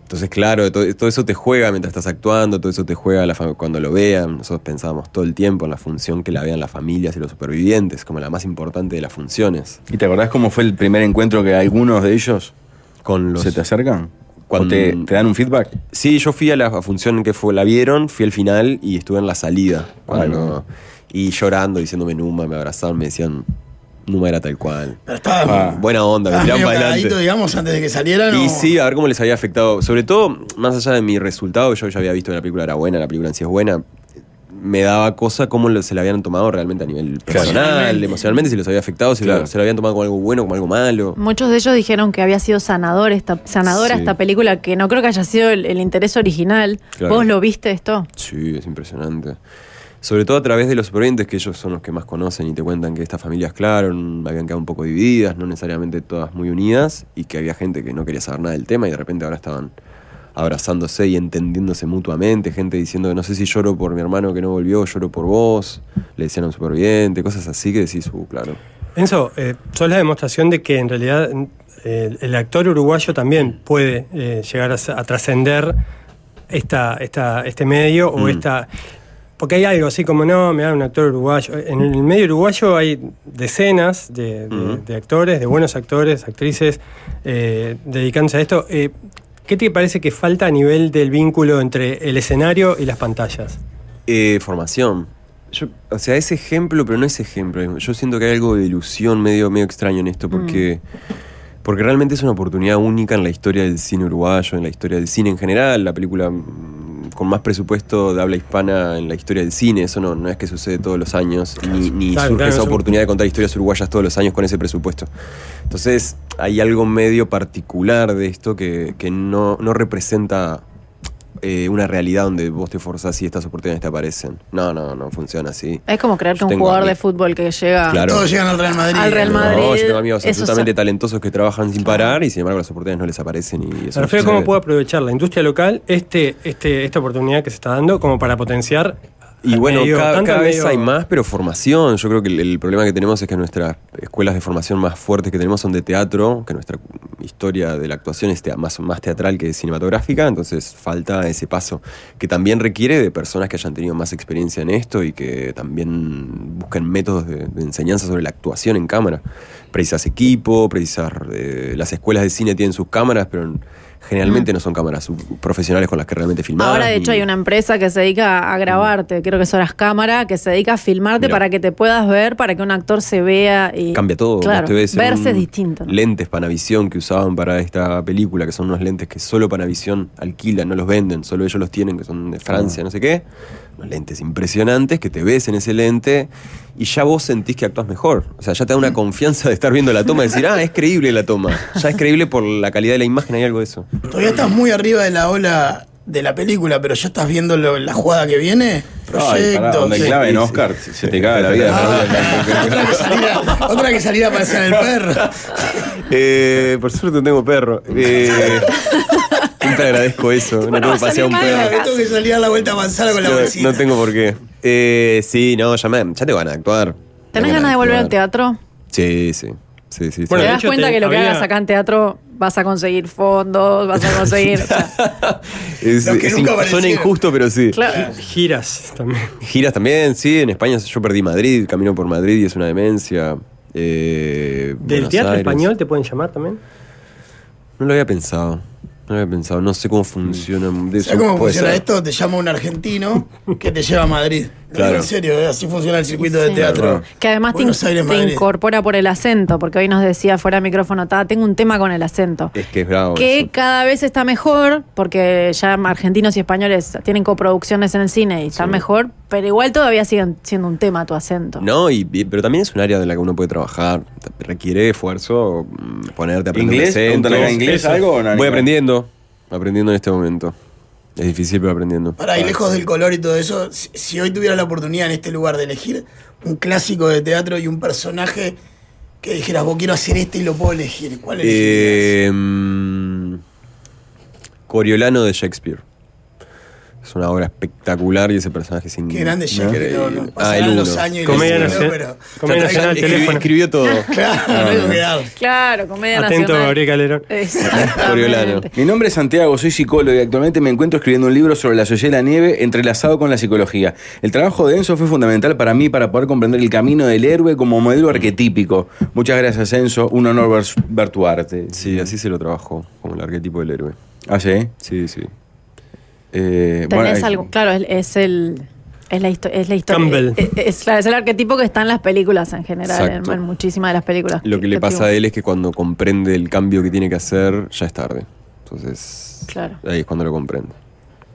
Entonces, claro, todo, todo eso te juega mientras estás actuando, todo eso te juega la cuando lo vean. Nosotros pensábamos todo el tiempo en la función que la vean las familias y los supervivientes, como la más importante de las funciones. ¿Y te acordás cómo fue el primer encuentro que algunos de ellos Con los... se te acercan? Cuando- ¿O te, te dan un feedback? Sí, yo fui a la función que fue, la vieron, fui al final y estuve en la salida. Cuando, y llorando, diciéndome Numa, me abrazaban, me decían, Numa era tal cual. Pero estaba Ah. Buena onda, me tiraban para adelante. digamos, antes de que salieran. Y o- sí, a ver cómo les había afectado. Sobre todo, más allá de mi resultado, yo ya había visto que la película era buena, la película en sí es buena. Me daba cosa cómo lo- se la habían tomado realmente a nivel personal, Emocionalmente. emocionalmente, si los había afectado, si Claro. lo, se lo habían tomado como algo bueno, como algo malo. Muchos de ellos dijeron que había sido sanador esta, sanadora Sí. esta película, que no creo que haya sido el, el interés original. Claro. ¿Vos lo viste esto? Sí, es impresionante. Sobre todo a través de los supervivientes, que ellos son los que más conocen y te cuentan que estas familias, claro, habían quedado un poco divididas, no necesariamente todas muy unidas, y que había gente que no quería saber nada del tema y de repente ahora estaban abrazándose y entendiéndose mutuamente, gente diciendo que no sé si lloro por mi hermano que no volvió, lloro por vos, le decían a un superviviente, cosas así que decís, uh, claro. Enzo, eh, sos la demostración de que en realidad eh, el, actor uruguayo también puede eh, llegar a, trascender esta, esta, este medio o Mm. esta. Porque hay algo así como, no, me da un actor uruguayo. En el medio uruguayo hay decenas de, de- Mm. de actores, de buenos actores, actrices, eh, dedicándose a esto. ¿Qué te parece que falta a nivel del vínculo entre el escenario y las pantallas? Eh, formación. Yo, o sea, es ejemplo, pero no es ejemplo. Yo siento que hay algo de ilusión medio, medio extraño en esto, porque, porque realmente es una oportunidad única en la historia del cine uruguayo, en la historia del cine en general, la película mm, con más presupuesto de habla hispana en la historia del cine. Eso no, no es que sucede todos los años, ni, ni Claro, surge claro, esa oportunidad de contar historias uruguayas todos los años con ese presupuesto. Entonces, hay algo medio particular de esto que, que no, no representa eh, una realidad donde vos te forzás y estas oportunidades te aparecen. No, no, no funciona así. Es como creer que Yo un jugador de fútbol que llega. Claro. Todos llegan al Real Madrid. Al Real. Madrid. No, yo tengo amigos eso absolutamente son- talentosos que trabajan sin parar y sin embargo las oportunidades no les aparecen y eso Me no cómo puede aprovechar la industria local este, este, esta oportunidad que se está dando como para potenciar. Y bueno, medio, cada, vez hay más, pero formación. Yo creo que el, el problema que tenemos es que nuestras escuelas de formación más fuertes que tenemos son de teatro, que nuestra historia de la actuación es más, más teatral que cinematográfica, entonces falta ese paso, que también requiere de personas que hayan tenido más experiencia en esto y que también busquen métodos de, de enseñanza sobre la actuación en cámara. Precisas equipo, precisas... eh, las escuelas de cine tienen sus cámaras, pero generalmente no son cámaras profesionales con las que realmente filmar. Ahora, de hecho, hay una empresa que se dedica a grabarte, creo que es Horas Cámara, que se dedica a filmarte para que te puedas ver, para que un actor se vea y. Cambia todo. Claro, te ves verse es distinto. ¿no? Lentes Panavisión que usaban para esta película, que son unos lentes que solo Panavisión alquila, no los venden, solo ellos los tienen, que son de Ah. Francia, no sé qué. Unos lentes impresionantes que te ves en ese lente y ya vos sentís que actúas mejor. O sea, ya te da una confianza de estar viendo la toma y decir, ah, es creíble la toma. Ya es creíble por la calidad de la imagen, hay algo de eso. Todavía estás muy arriba de la ola de la película, pero ya estás viendo lo- la jugada que viene. Pará, donde Sí. clave en sí. Oscar, se se te caga la vida. Ah, otra, que saliera, otra que saliera a pasear el perro. (laughs) Eh, por suerte no tengo perro. Eh, (laughs) siempre agradezco eso. No tengo que pasear un perro. Tengo que salir a la vuelta a avanzar con la No, bolsita. no tengo por qué. Eh, sí, no, ya, me, ya te van a actuar. ¿Tenés ganas de volver al teatro? Sí, sí. Sí, sí, sí. Bueno, ¿Te das cuenta te- que lo que hagas acá en teatro vas a conseguir fondos, vas a conseguir. o sea, (laughs) Es- in- suena injusto, pero sí. claro. Giras también. Giras también, sí. En España yo perdí Madrid, camino por Madrid y es una demencia. Eh, ¿Del Buenos teatro Aires. español te pueden llamar también? No lo había pensado. No había pensado. No sé cómo funciona. de ¿Sabes cómo puede funciona ser. esto? Te llama un argentino que te lleva a Madrid. Digo En serio, eh, así funciona el circuito de Sí. teatro. Que además te, Buenos in- Aires, te Madrid. incorpora por el acento, porque hoy nos decía fuera de micrófono, "Ta, tengo un tema con el acento. Es que es bravo. que eso. cada vez está mejor, porque ya argentinos y españoles tienen coproducciones en el cine y están mejor, pero igual todavía siguen siendo un tema tu acento. No, y, y- pero también es un área de la que uno puede trabajar. Requiere esfuerzo mm, ponerte a aprender ¿Inglés? acentos. ¿inglés algo o no? Voy aprendiendo, aprendiendo en este momento. Es difícil, pero aprendiendo. Para y lejos del color y todo eso, si, si hoy tuviera la oportunidad en este lugar de elegir un clásico de teatro y un personaje que dijeras, vos quiero hacer este y lo puedo elegir, ¿cuál elegirías? Eh, mm, Coriolano de Shakespeare. Es una obra espectacular y ese personaje es Qué increíble. grande Shakespeare, no, no, pasarán el los uno. años y Comedia le nacional- pero- Comedia nacional, Escribió, teléfono. escribió todo. (laughs) Claro, no que dar. Claro, comedia Atento, nacional. Gabriel Calderón. Coriolano. Mi nombre es Santiago, soy psicólogo y actualmente me encuentro escribiendo un libro sobre la sociedad de la nieve entrelazado con la psicología. El trabajo de Enzo fue fundamental para mí para poder comprender el camino del héroe como modelo arquetípico. Muchas gracias Enzo, un honor ver, ver tu arte. Sí, así se lo trabajó, como el arquetipo del héroe. ¿Ah, sí? Sí, sí. Eh, Tenés bueno, algo, claro, es, es el. Es la, es la historia. Campbell. Es, es- claro, es el arquetipo que está en las películas en general, en muchísimas de las películas. Lo que le pasa a él es que cuando comprende el cambio que tiene que hacer, ya es tarde. Entonces, Claro. ahí es cuando lo comprende.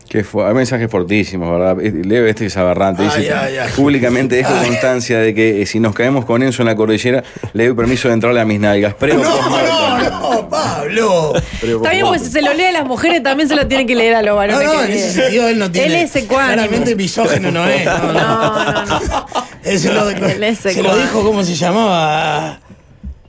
Que fue, hay mensajes fortísimos, ¿verdad? Leo este es aberrante. Ay, Dice, ay, ay. Públicamente dejo constancia de que eh, si nos caemos con Enzo en la cordillera, le doy permiso de entrarle a mis nalgas. No, no, no, Pablo. Está bien, pues si se lo lee a las mujeres, también se lo tiene que leer a los No, varones. no, que en ese sentido él no tiene. Él es ecuánime. Claramente misógeno no es. No, no. No, no, no. Él se lo, Él es se lo dijo, ¿cómo se llamaba?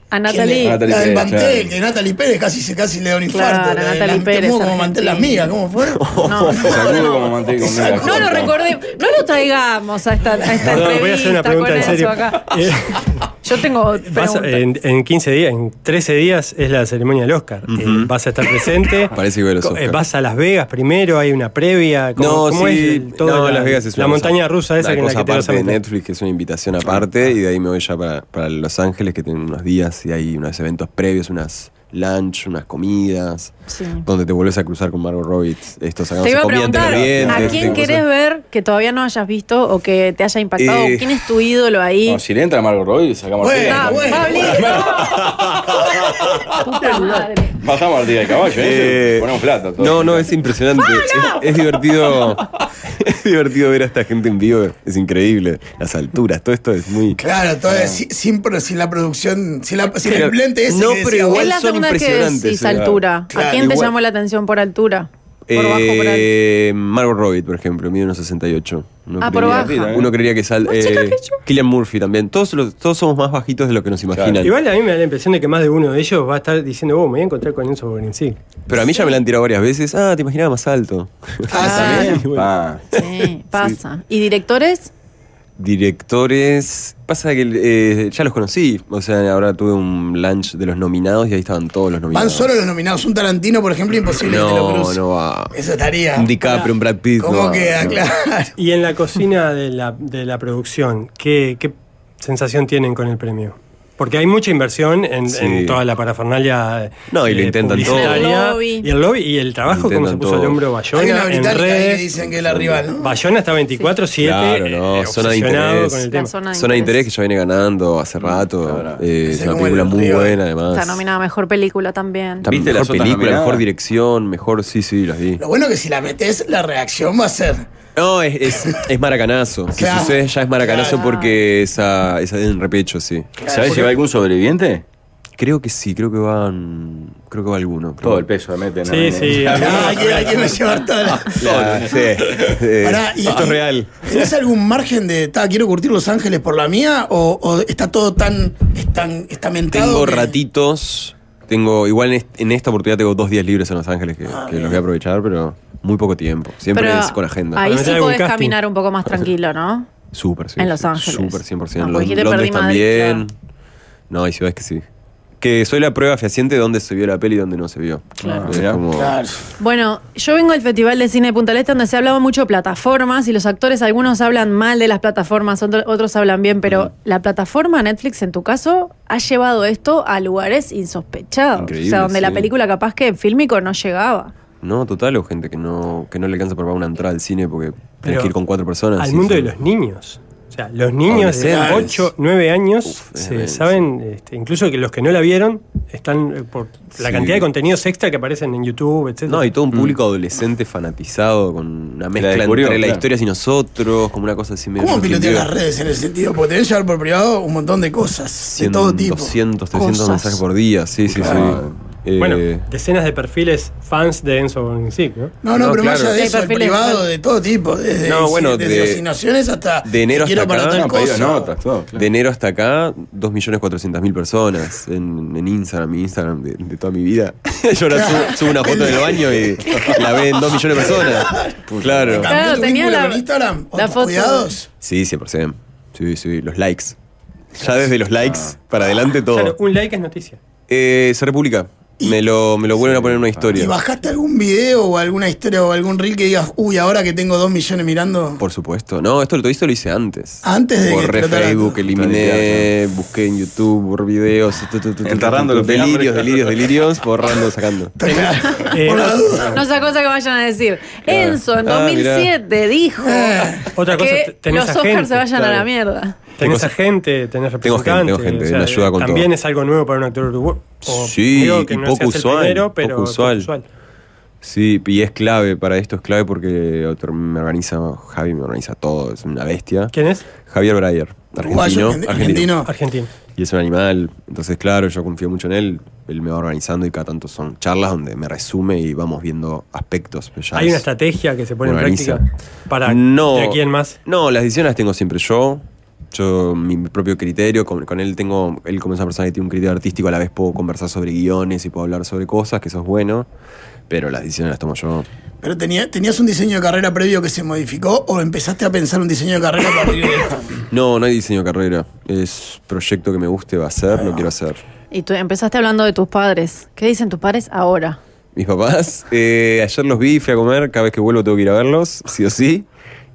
A Natalie. ¿Quién es? Natalie La Pérez, mantel, claro. que Natalie Pérez casi, se casi le da un Claro, infarto. La de Natalie la- Pérez, como mantel las migas, ¿cómo fue? No, (laughs) Sacudo como manteca con migas. no lo recordé, no lo traigamos a esta, a esta Perdón, voy a hacer una entrevista pregunta con en serio. acá. (laughs) Yo tengo vas en, en 15 días, en 13 días es la ceremonia del Oscar. Eh, vas a estar presente. (laughs) Parece que los eh, Oscar. Vas a Las Vegas primero, hay una previa. ¿Cómo, No, cómo sí, es el- todo no, la, Las Vegas es la una montaña cosa- rusa esa que en la cosa que te vas a aparte de. Netflix, que es una invitación aparte, y de ahí me voy ya para, para Los Ángeles, que tienen unos días y hay unos eventos previos, unas lunch, unas comidas, Sí. donde te vuelves a cruzar con Margot Robbie. Esto sacamos Te iba a preguntar, ¿a quién querés ver que todavía no hayas visto o que te haya impactado? Eh, ¿Quién es tu ídolo ahí? No, si le entra Margot Robbie, sacamos Bueno, el Ah, bueno. (laughs) Pablito. Puta madre. Bajamos al día de caballo, ¿eh? Eh, Ponemos plata. todo. No, no, es impresionante. Es, es divertido. (laughs) Es divertido ver a esta gente en vivo. Es increíble. Las alturas, todo esto es muy. Claro, todo es sin, sin, pro- sin la producción, sin, la, sin el lente ese. No, que pero igual es la son segunda que impresionantes, decís altura. Claro, ¿A quién te igual- llamó la atención por altura? Por bajo, por alto. Eh, Margot Robbie, por ejemplo, mide unos 68. Uno Ah, por baja. Uno creería que sal. Eh. Killian Murphy también. Todos, los- todos somos más bajitos de lo que nos imaginan. Igual a mí me da la impresión de que más de uno de ellos va a estar diciendo, oh, me voy a encontrar con Enzo Borinci. Pero a mí ya me la han tirado varias veces. Ah, te imaginaba más alto. Ah. (laughs) Claro. Ah. Sí, pasa. ¿Y directores? Directores. Pasa que eh, ya los conocí. O sea, ahora tuve un lunch de los nominados y ahí estaban todos los Van nominados. solo los nominados. Un Tarantino, por ejemplo, imposible que te lo No, cruce. no va. Eso estaría. Un DiCaprio, un Brad Pitt. ¿Cómo no, queda? no. Claro. Y en la cocina de la, de la producción, ¿qué, qué sensación tienen con el premio? Porque hay mucha inversión en, Sí. en toda la parafernalia eh, No, y lo intentan todo. El lobby. Y el lobby y el trabajo, como se puso al todo. hombro Hay una Bayona en ahí que redes. dicen que es la rival, ¿no? Bayona está 24-7 Claro, no, eh, zona de obsesionado interés. con el La tema. zona de Zona de interés interés. que ya viene ganando hace rato. Claro. Eh, es una película el muy río. buena, además. Está nominada a mejor película también. ¿Viste mejor otras película, nominadas? mejor dirección, mejor. Sí, sí, las vi. Lo bueno que si la metes, la reacción va a ser. No, es, es, es maracanazo. (laughs) Si Claro. sucede ya es maracanazo Claro. porque esa, esa en repecho, sí. ¿Sabés si va algún sobreviviente? Creo que sí, creo que van. Creo que va alguno. creo. Todo el peso le meten. Sí, sí. (laughs) Ah, hay, que, hay que llevar toda la. La- sí, (laughs) eh, Pará, y- esto es y- real. ¿Tenés algún margen de, ta, quiero curtir Los Ángeles por la mía? ¿O, o está todo tan, es tan estamentado? Tengo que- ratitos. Tengo, igual en, est- en esta oportunidad tengo dos días libres en Los Ángeles que, Ah, que los voy a aprovechar, pero muy poco tiempo. Siempre Pero es con agenda. Ahí sí podés casting. caminar un poco más tranquilo, ¿no? Súper, sí. En Los Ángeles. Súper, 100%. No, Lon- porque dijiste Londres perdí Madrid, también. No, hay ciudades que sí. Que soy la prueba fehaciente de dónde se vio la peli y dónde no se vio. Claro. Como- Claro. Bueno, yo vengo del Festival de Cine de Punta del Este donde se hablaba mucho de plataformas y los actores, algunos hablan mal de las plataformas, otro- otros hablan bien, pero la plataforma Netflix, en tu caso, ha llevado esto a lugares insospechados. Increíble, o sea, donde la película capaz que en fílmico no llegaba. No, total, o gente que no, que no le alcanza para pagar una entrada al cine porque tenés Pero que ir con cuatro personas. Al sí, mundo sí. de los niños. O sea, los niños de Adolescentes. 8, 9 años Uf, se es saben, este, incluso que los que no la vieron, están eh, por la Sí. cantidad de contenidos extra que aparecen en YouTube, etc. No, y todo un público adolescente fanatizado con una mezcla descubrió, entre la claro. historia y nosotros, como una cosa así medio. ¿Cómo Bieber. las redes en ese sentido? Porque tenés llevar por privado un montón de cosas, de 100, todo tipo. 200, 300 Cosas. mensajes por día, sí, sí, Claro. sí. Eh, Bueno, decenas de perfiles fans de Enzo Bonisic, ¿no? No, no, No, pero más claro. allá de Sí, eso, privado de todo tipo, desde, No, bueno, desde de- asignaciones hasta de enero si hasta acá, No, cosa. notas, todo. claro. De enero hasta acá, 2.400.000 personas en, en Instagram, mi Instagram de, de toda mi vida. (laughs) Yo ahora subo, subo una foto del baño y la ven 2 millones de personas. Claro. ¿Cambió Claro, tenía la- con Instagram? ¿O la foto. cuidados? Sí, 100%. Sí, sí, los likes. Ya desde los likes para adelante todo. Un like es noticia. Eh, se republica. Me lo, me lo vuelven a poner en una ¿Y historia. bajaste algún video o alguna historia o algún reel que digas, uy, ahora que tengo dos millones mirando? Por supuesto. No, esto todo esto lo hice antes. Antes de que Borré explotara Facebook, todo. eliminé, busqué en YouTube, borré videos, Enterrando los delirios, delirios, delirios, borrando, sacando. (laughs) Eh. (laughs) No esa cosa que vayan a decir. Enzo en Ah, 2007 dijo Eh, Otra cosa, que los a Oscars se vayan a la mierda. Tenés a gente, tenés Tengo gente, representantes. tengo gente, me ayuda con También todo. es algo nuevo para un actor uruguayo. O Sí, digo que y no poco seas el usual, primero, pero poco usual. Sí, y es clave, para esto es clave porque otro- me organiza, Javi me organiza todo, es una bestia. ¿Quién es? Javier Breyer, argentino, argen- argentino. Argentino. Y es un animal, entonces claro, yo confío mucho en él, él me va organizando y cada tanto son charlas donde me resume y vamos viendo aspectos. ya ¿Hay es- una estrategia que se pone en práctica para No. de aquí en más? No, las decisiones las tengo siempre yo. Yo, mi propio criterio, con, con él tengo, él como esa persona que tiene un criterio artístico, a la vez puedo conversar sobre guiones y puedo hablar sobre cosas, que eso es bueno, pero las decisiones las tomo yo. ¿Pero tenía- tenías un diseño de carrera previo que se modificó o empezaste a pensar un diseño de carrera a partir de esto? (coughs) No, no hay diseño de carrera, es proyecto que me guste, va a hacer, lo quiero hacer. Y tú empezaste hablando de tus padres. ¿Qué dicen tus padres ahora? Mis papás, eh, ayer los vi, fui a comer, cada vez que vuelvo tengo que ir a verlos, sí o sí.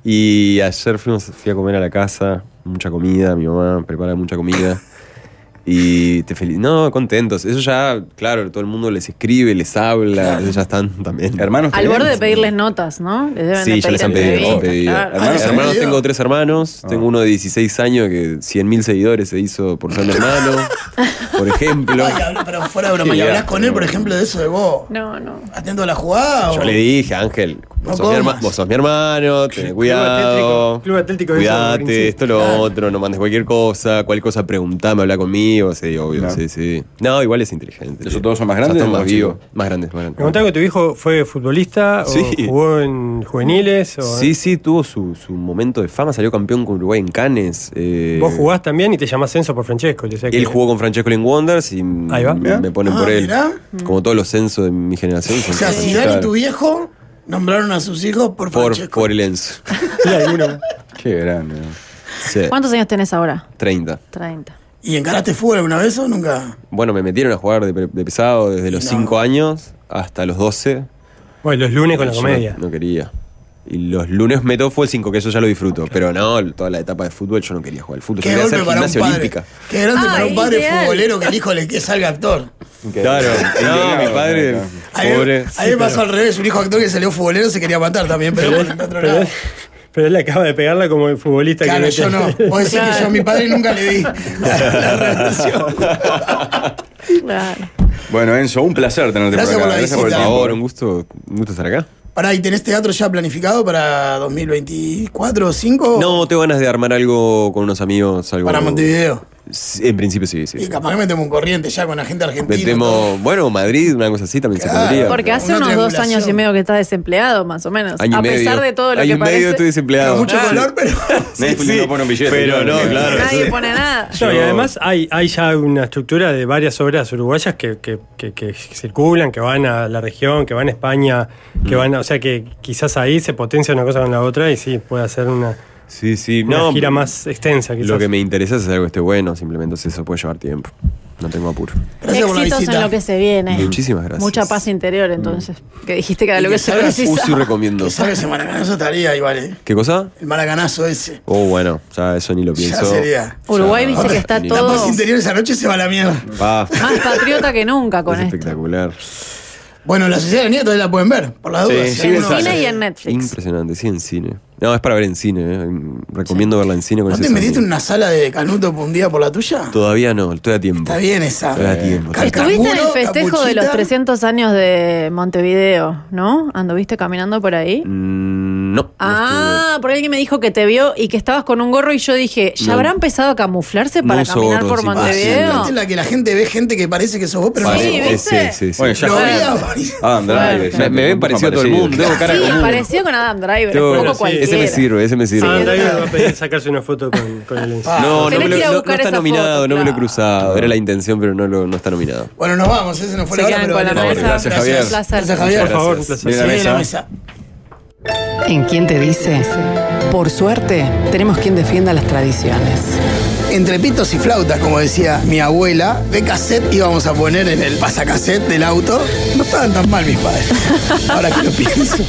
Y ayer fuimos, fui a comer a la casa, mucha comida, mi mamá prepara mucha comida. (laughs) Y te feliz. No, contentos. Eso ya, claro, todo el mundo les escribe, les habla, ellos ya están también. Hermanos. Al borde de pedirles notas, ¿no? Les deben Sí, de ya les han pedido, les han entrevistas, pedido. claro. Hermanos, Ah, hermanos, ¿les han tengo tres hermanos. Tengo uno de 16 años que 100.000 seguidores se hizo por ser hermano, (laughs) por ejemplo. Ay, pero fuera de broma, ¿y hablas con él, por ejemplo, de eso de vos? No, no. ¿Atento a la jugada? Yo o- le dije, Ángel, vos, sos mi, herma- comas. vos sos mi hermano, ten Club cuidado. Atlético- Club Atlético de Cuidate, esto, lo otro, no mandes cualquier cosa, cualquier cosa preguntame, habla conmigo, sí, obvio, No. sí, sí. No, igual es inteligente. ¿Esos sí. todos son más grandes están o más chicos? Más grandes, más grandes. Me contaba que tu hijo fue futbolista Sí. o jugó en juveniles. O Sí, sí, tuvo su, su momento de fama, salió campeón con Uruguay en Cannes. eh, Vos jugás también y te llamás Enzo por Francesco. o sea que- Él jugó con Francesco en Wonders y Ahí va. me, me ponen Ah, por él. mirá. Como todos los censos de mi generación. O sea, y claro, tu viejo nombraron a sus hijos por por, Francesco. por el Enzo. Sí, hay uno. (laughs) Qué grande. Sí, ¿Cuántos años tenés ahora? 30. 30. ¿Y encaraste fútbol alguna vez o nunca? Bueno, me metieron a jugar de, de pesado desde los No. 5 años hasta los 12. Bueno, los lunes con la Yo comedia. No, no quería. Y los lunes meto fue el 5, que eso ya lo disfruto. Pero no, toda la etapa de fútbol yo no quería jugar al fútbol. Yo Qué quería golpe hacer para un gimnasia padre. olímpica. Qué grande para Ay, un padre ideal. futbolero que el hijo le que salga actor. Claro, no, mi padre, pobre. a mí me pasó al revés, un hijo actor que salió futbolero se quería matar también, pero Pero, bueno, en otro pero- lado. pero él acaba de pegarla como el futbolista Claro, que yo no. Vos decís que yo a mi padre nunca le di la, (laughs) la relación. Claro. Bueno, Enzo, un placer tenerte Gracias por por acá. la Gracias Por por el favor, un gusto, un gusto estar acá. Pará, ¿y tenés teatro ya planificado para 2024 o 5? No, tengo ganas de armar algo con unos amigos. Algo, Para Montevideo. Sí, En principio sí, sí. Y sí. capaz que metemos un corriente ya con la gente argentina. Metemos, bueno, Madrid, una cosa así también Claro. se podría. Porque hace Una unos dos años y medio que estás desempleado, más o menos. Año a pesar medio. de todo lo Año que y medio estoy desempleado. Con mucho Ah, color, pero. (laughs) Netflix sí, no pone un billete. pero no, claro. claro. Nadie sí. pone nada. No, y además hay, hay ya una estructura de varias obras uruguayas que, que- que- que circulan, que van a la región, que van a España, Mm. que van a, o sea que quizás ahí se potencia una cosa con la otra y sí, puede hacer una, Sí, sí. una No, gira más extensa quizás. Lo que me interesa es hacer algo que esté bueno, simplemente eso puede llevar tiempo. No tengo apuro. Gracias por la Éxitos visita. en lo que se viene. Muchísimas gracias. Mucha paz interior, entonces. Que dijiste que era Y lo que que se salgas- Uh, sí precisa. recomiendo. Que salga ese maracanazo estaría igual, ¿eh? ¿Qué cosa? El maracanazo ese. Oh, bueno, ya eso ni lo Ya pienso. sería. Uruguay Ya. dice que está Ni La todo paz interior esa noche se va a la mierda. Va. más patriota que nunca con es esto. espectacular. Bueno, la sociedad de la nieve todavía la pueden ver, por las Sí, dudas. sí, en Cine y en Netflix. Impresionante, sí, en cine. No, es para ver en cine. eh. Recomiendo verla en cine con ¿No ese te metiste en sonido. una sala de Canuto un día por la tuya? Todavía no, estoy a tiempo. Está bien esa. Estoy a tiempo. Cal- Estuviste en el Canguro, festejo de los capuchita. 300 años de Montevideo, ¿no? ¿Anduviste caminando por ahí? Mm, no. no Ah, por alguien me dijo que te vio y que estabas con un gorro y yo dije, ¿ya No. habrá empezado a camuflarse No para caminar gorro, por. Ah, sí, Montevideo? es la que la gente ve gente que parece que sos vos, pero no Sí. Bueno, ya. Adam Driver. Me, me ven parecido a todo el mundo. Tengo cara Sí, común. parecido con Adam Driver, Tengo- es poco sí, cualquiera. ese me sirve, ese me sirve. Ah, Sí. David va a pedir sacarse una foto con, con el encima. No, no, me lo- no- no está nominado, foto, no me lo he cruzado. Era la intención, pero no, lo, no está nominado. Bueno, nos vamos, ese no fue la hora, pero. Gracias, Javier. Un placer. Gracias, Javier. Por favor, un Gracias. placer. La mesa. ¿En quién te dice? Por suerte, tenemos quien defienda las tradiciones. Entre pitos y flautas, como decía mi abuela, de cassette íbamos a poner en el pasacassette del auto. No estaban tan mal mis padres. (laughs) Ahora que lo pienso.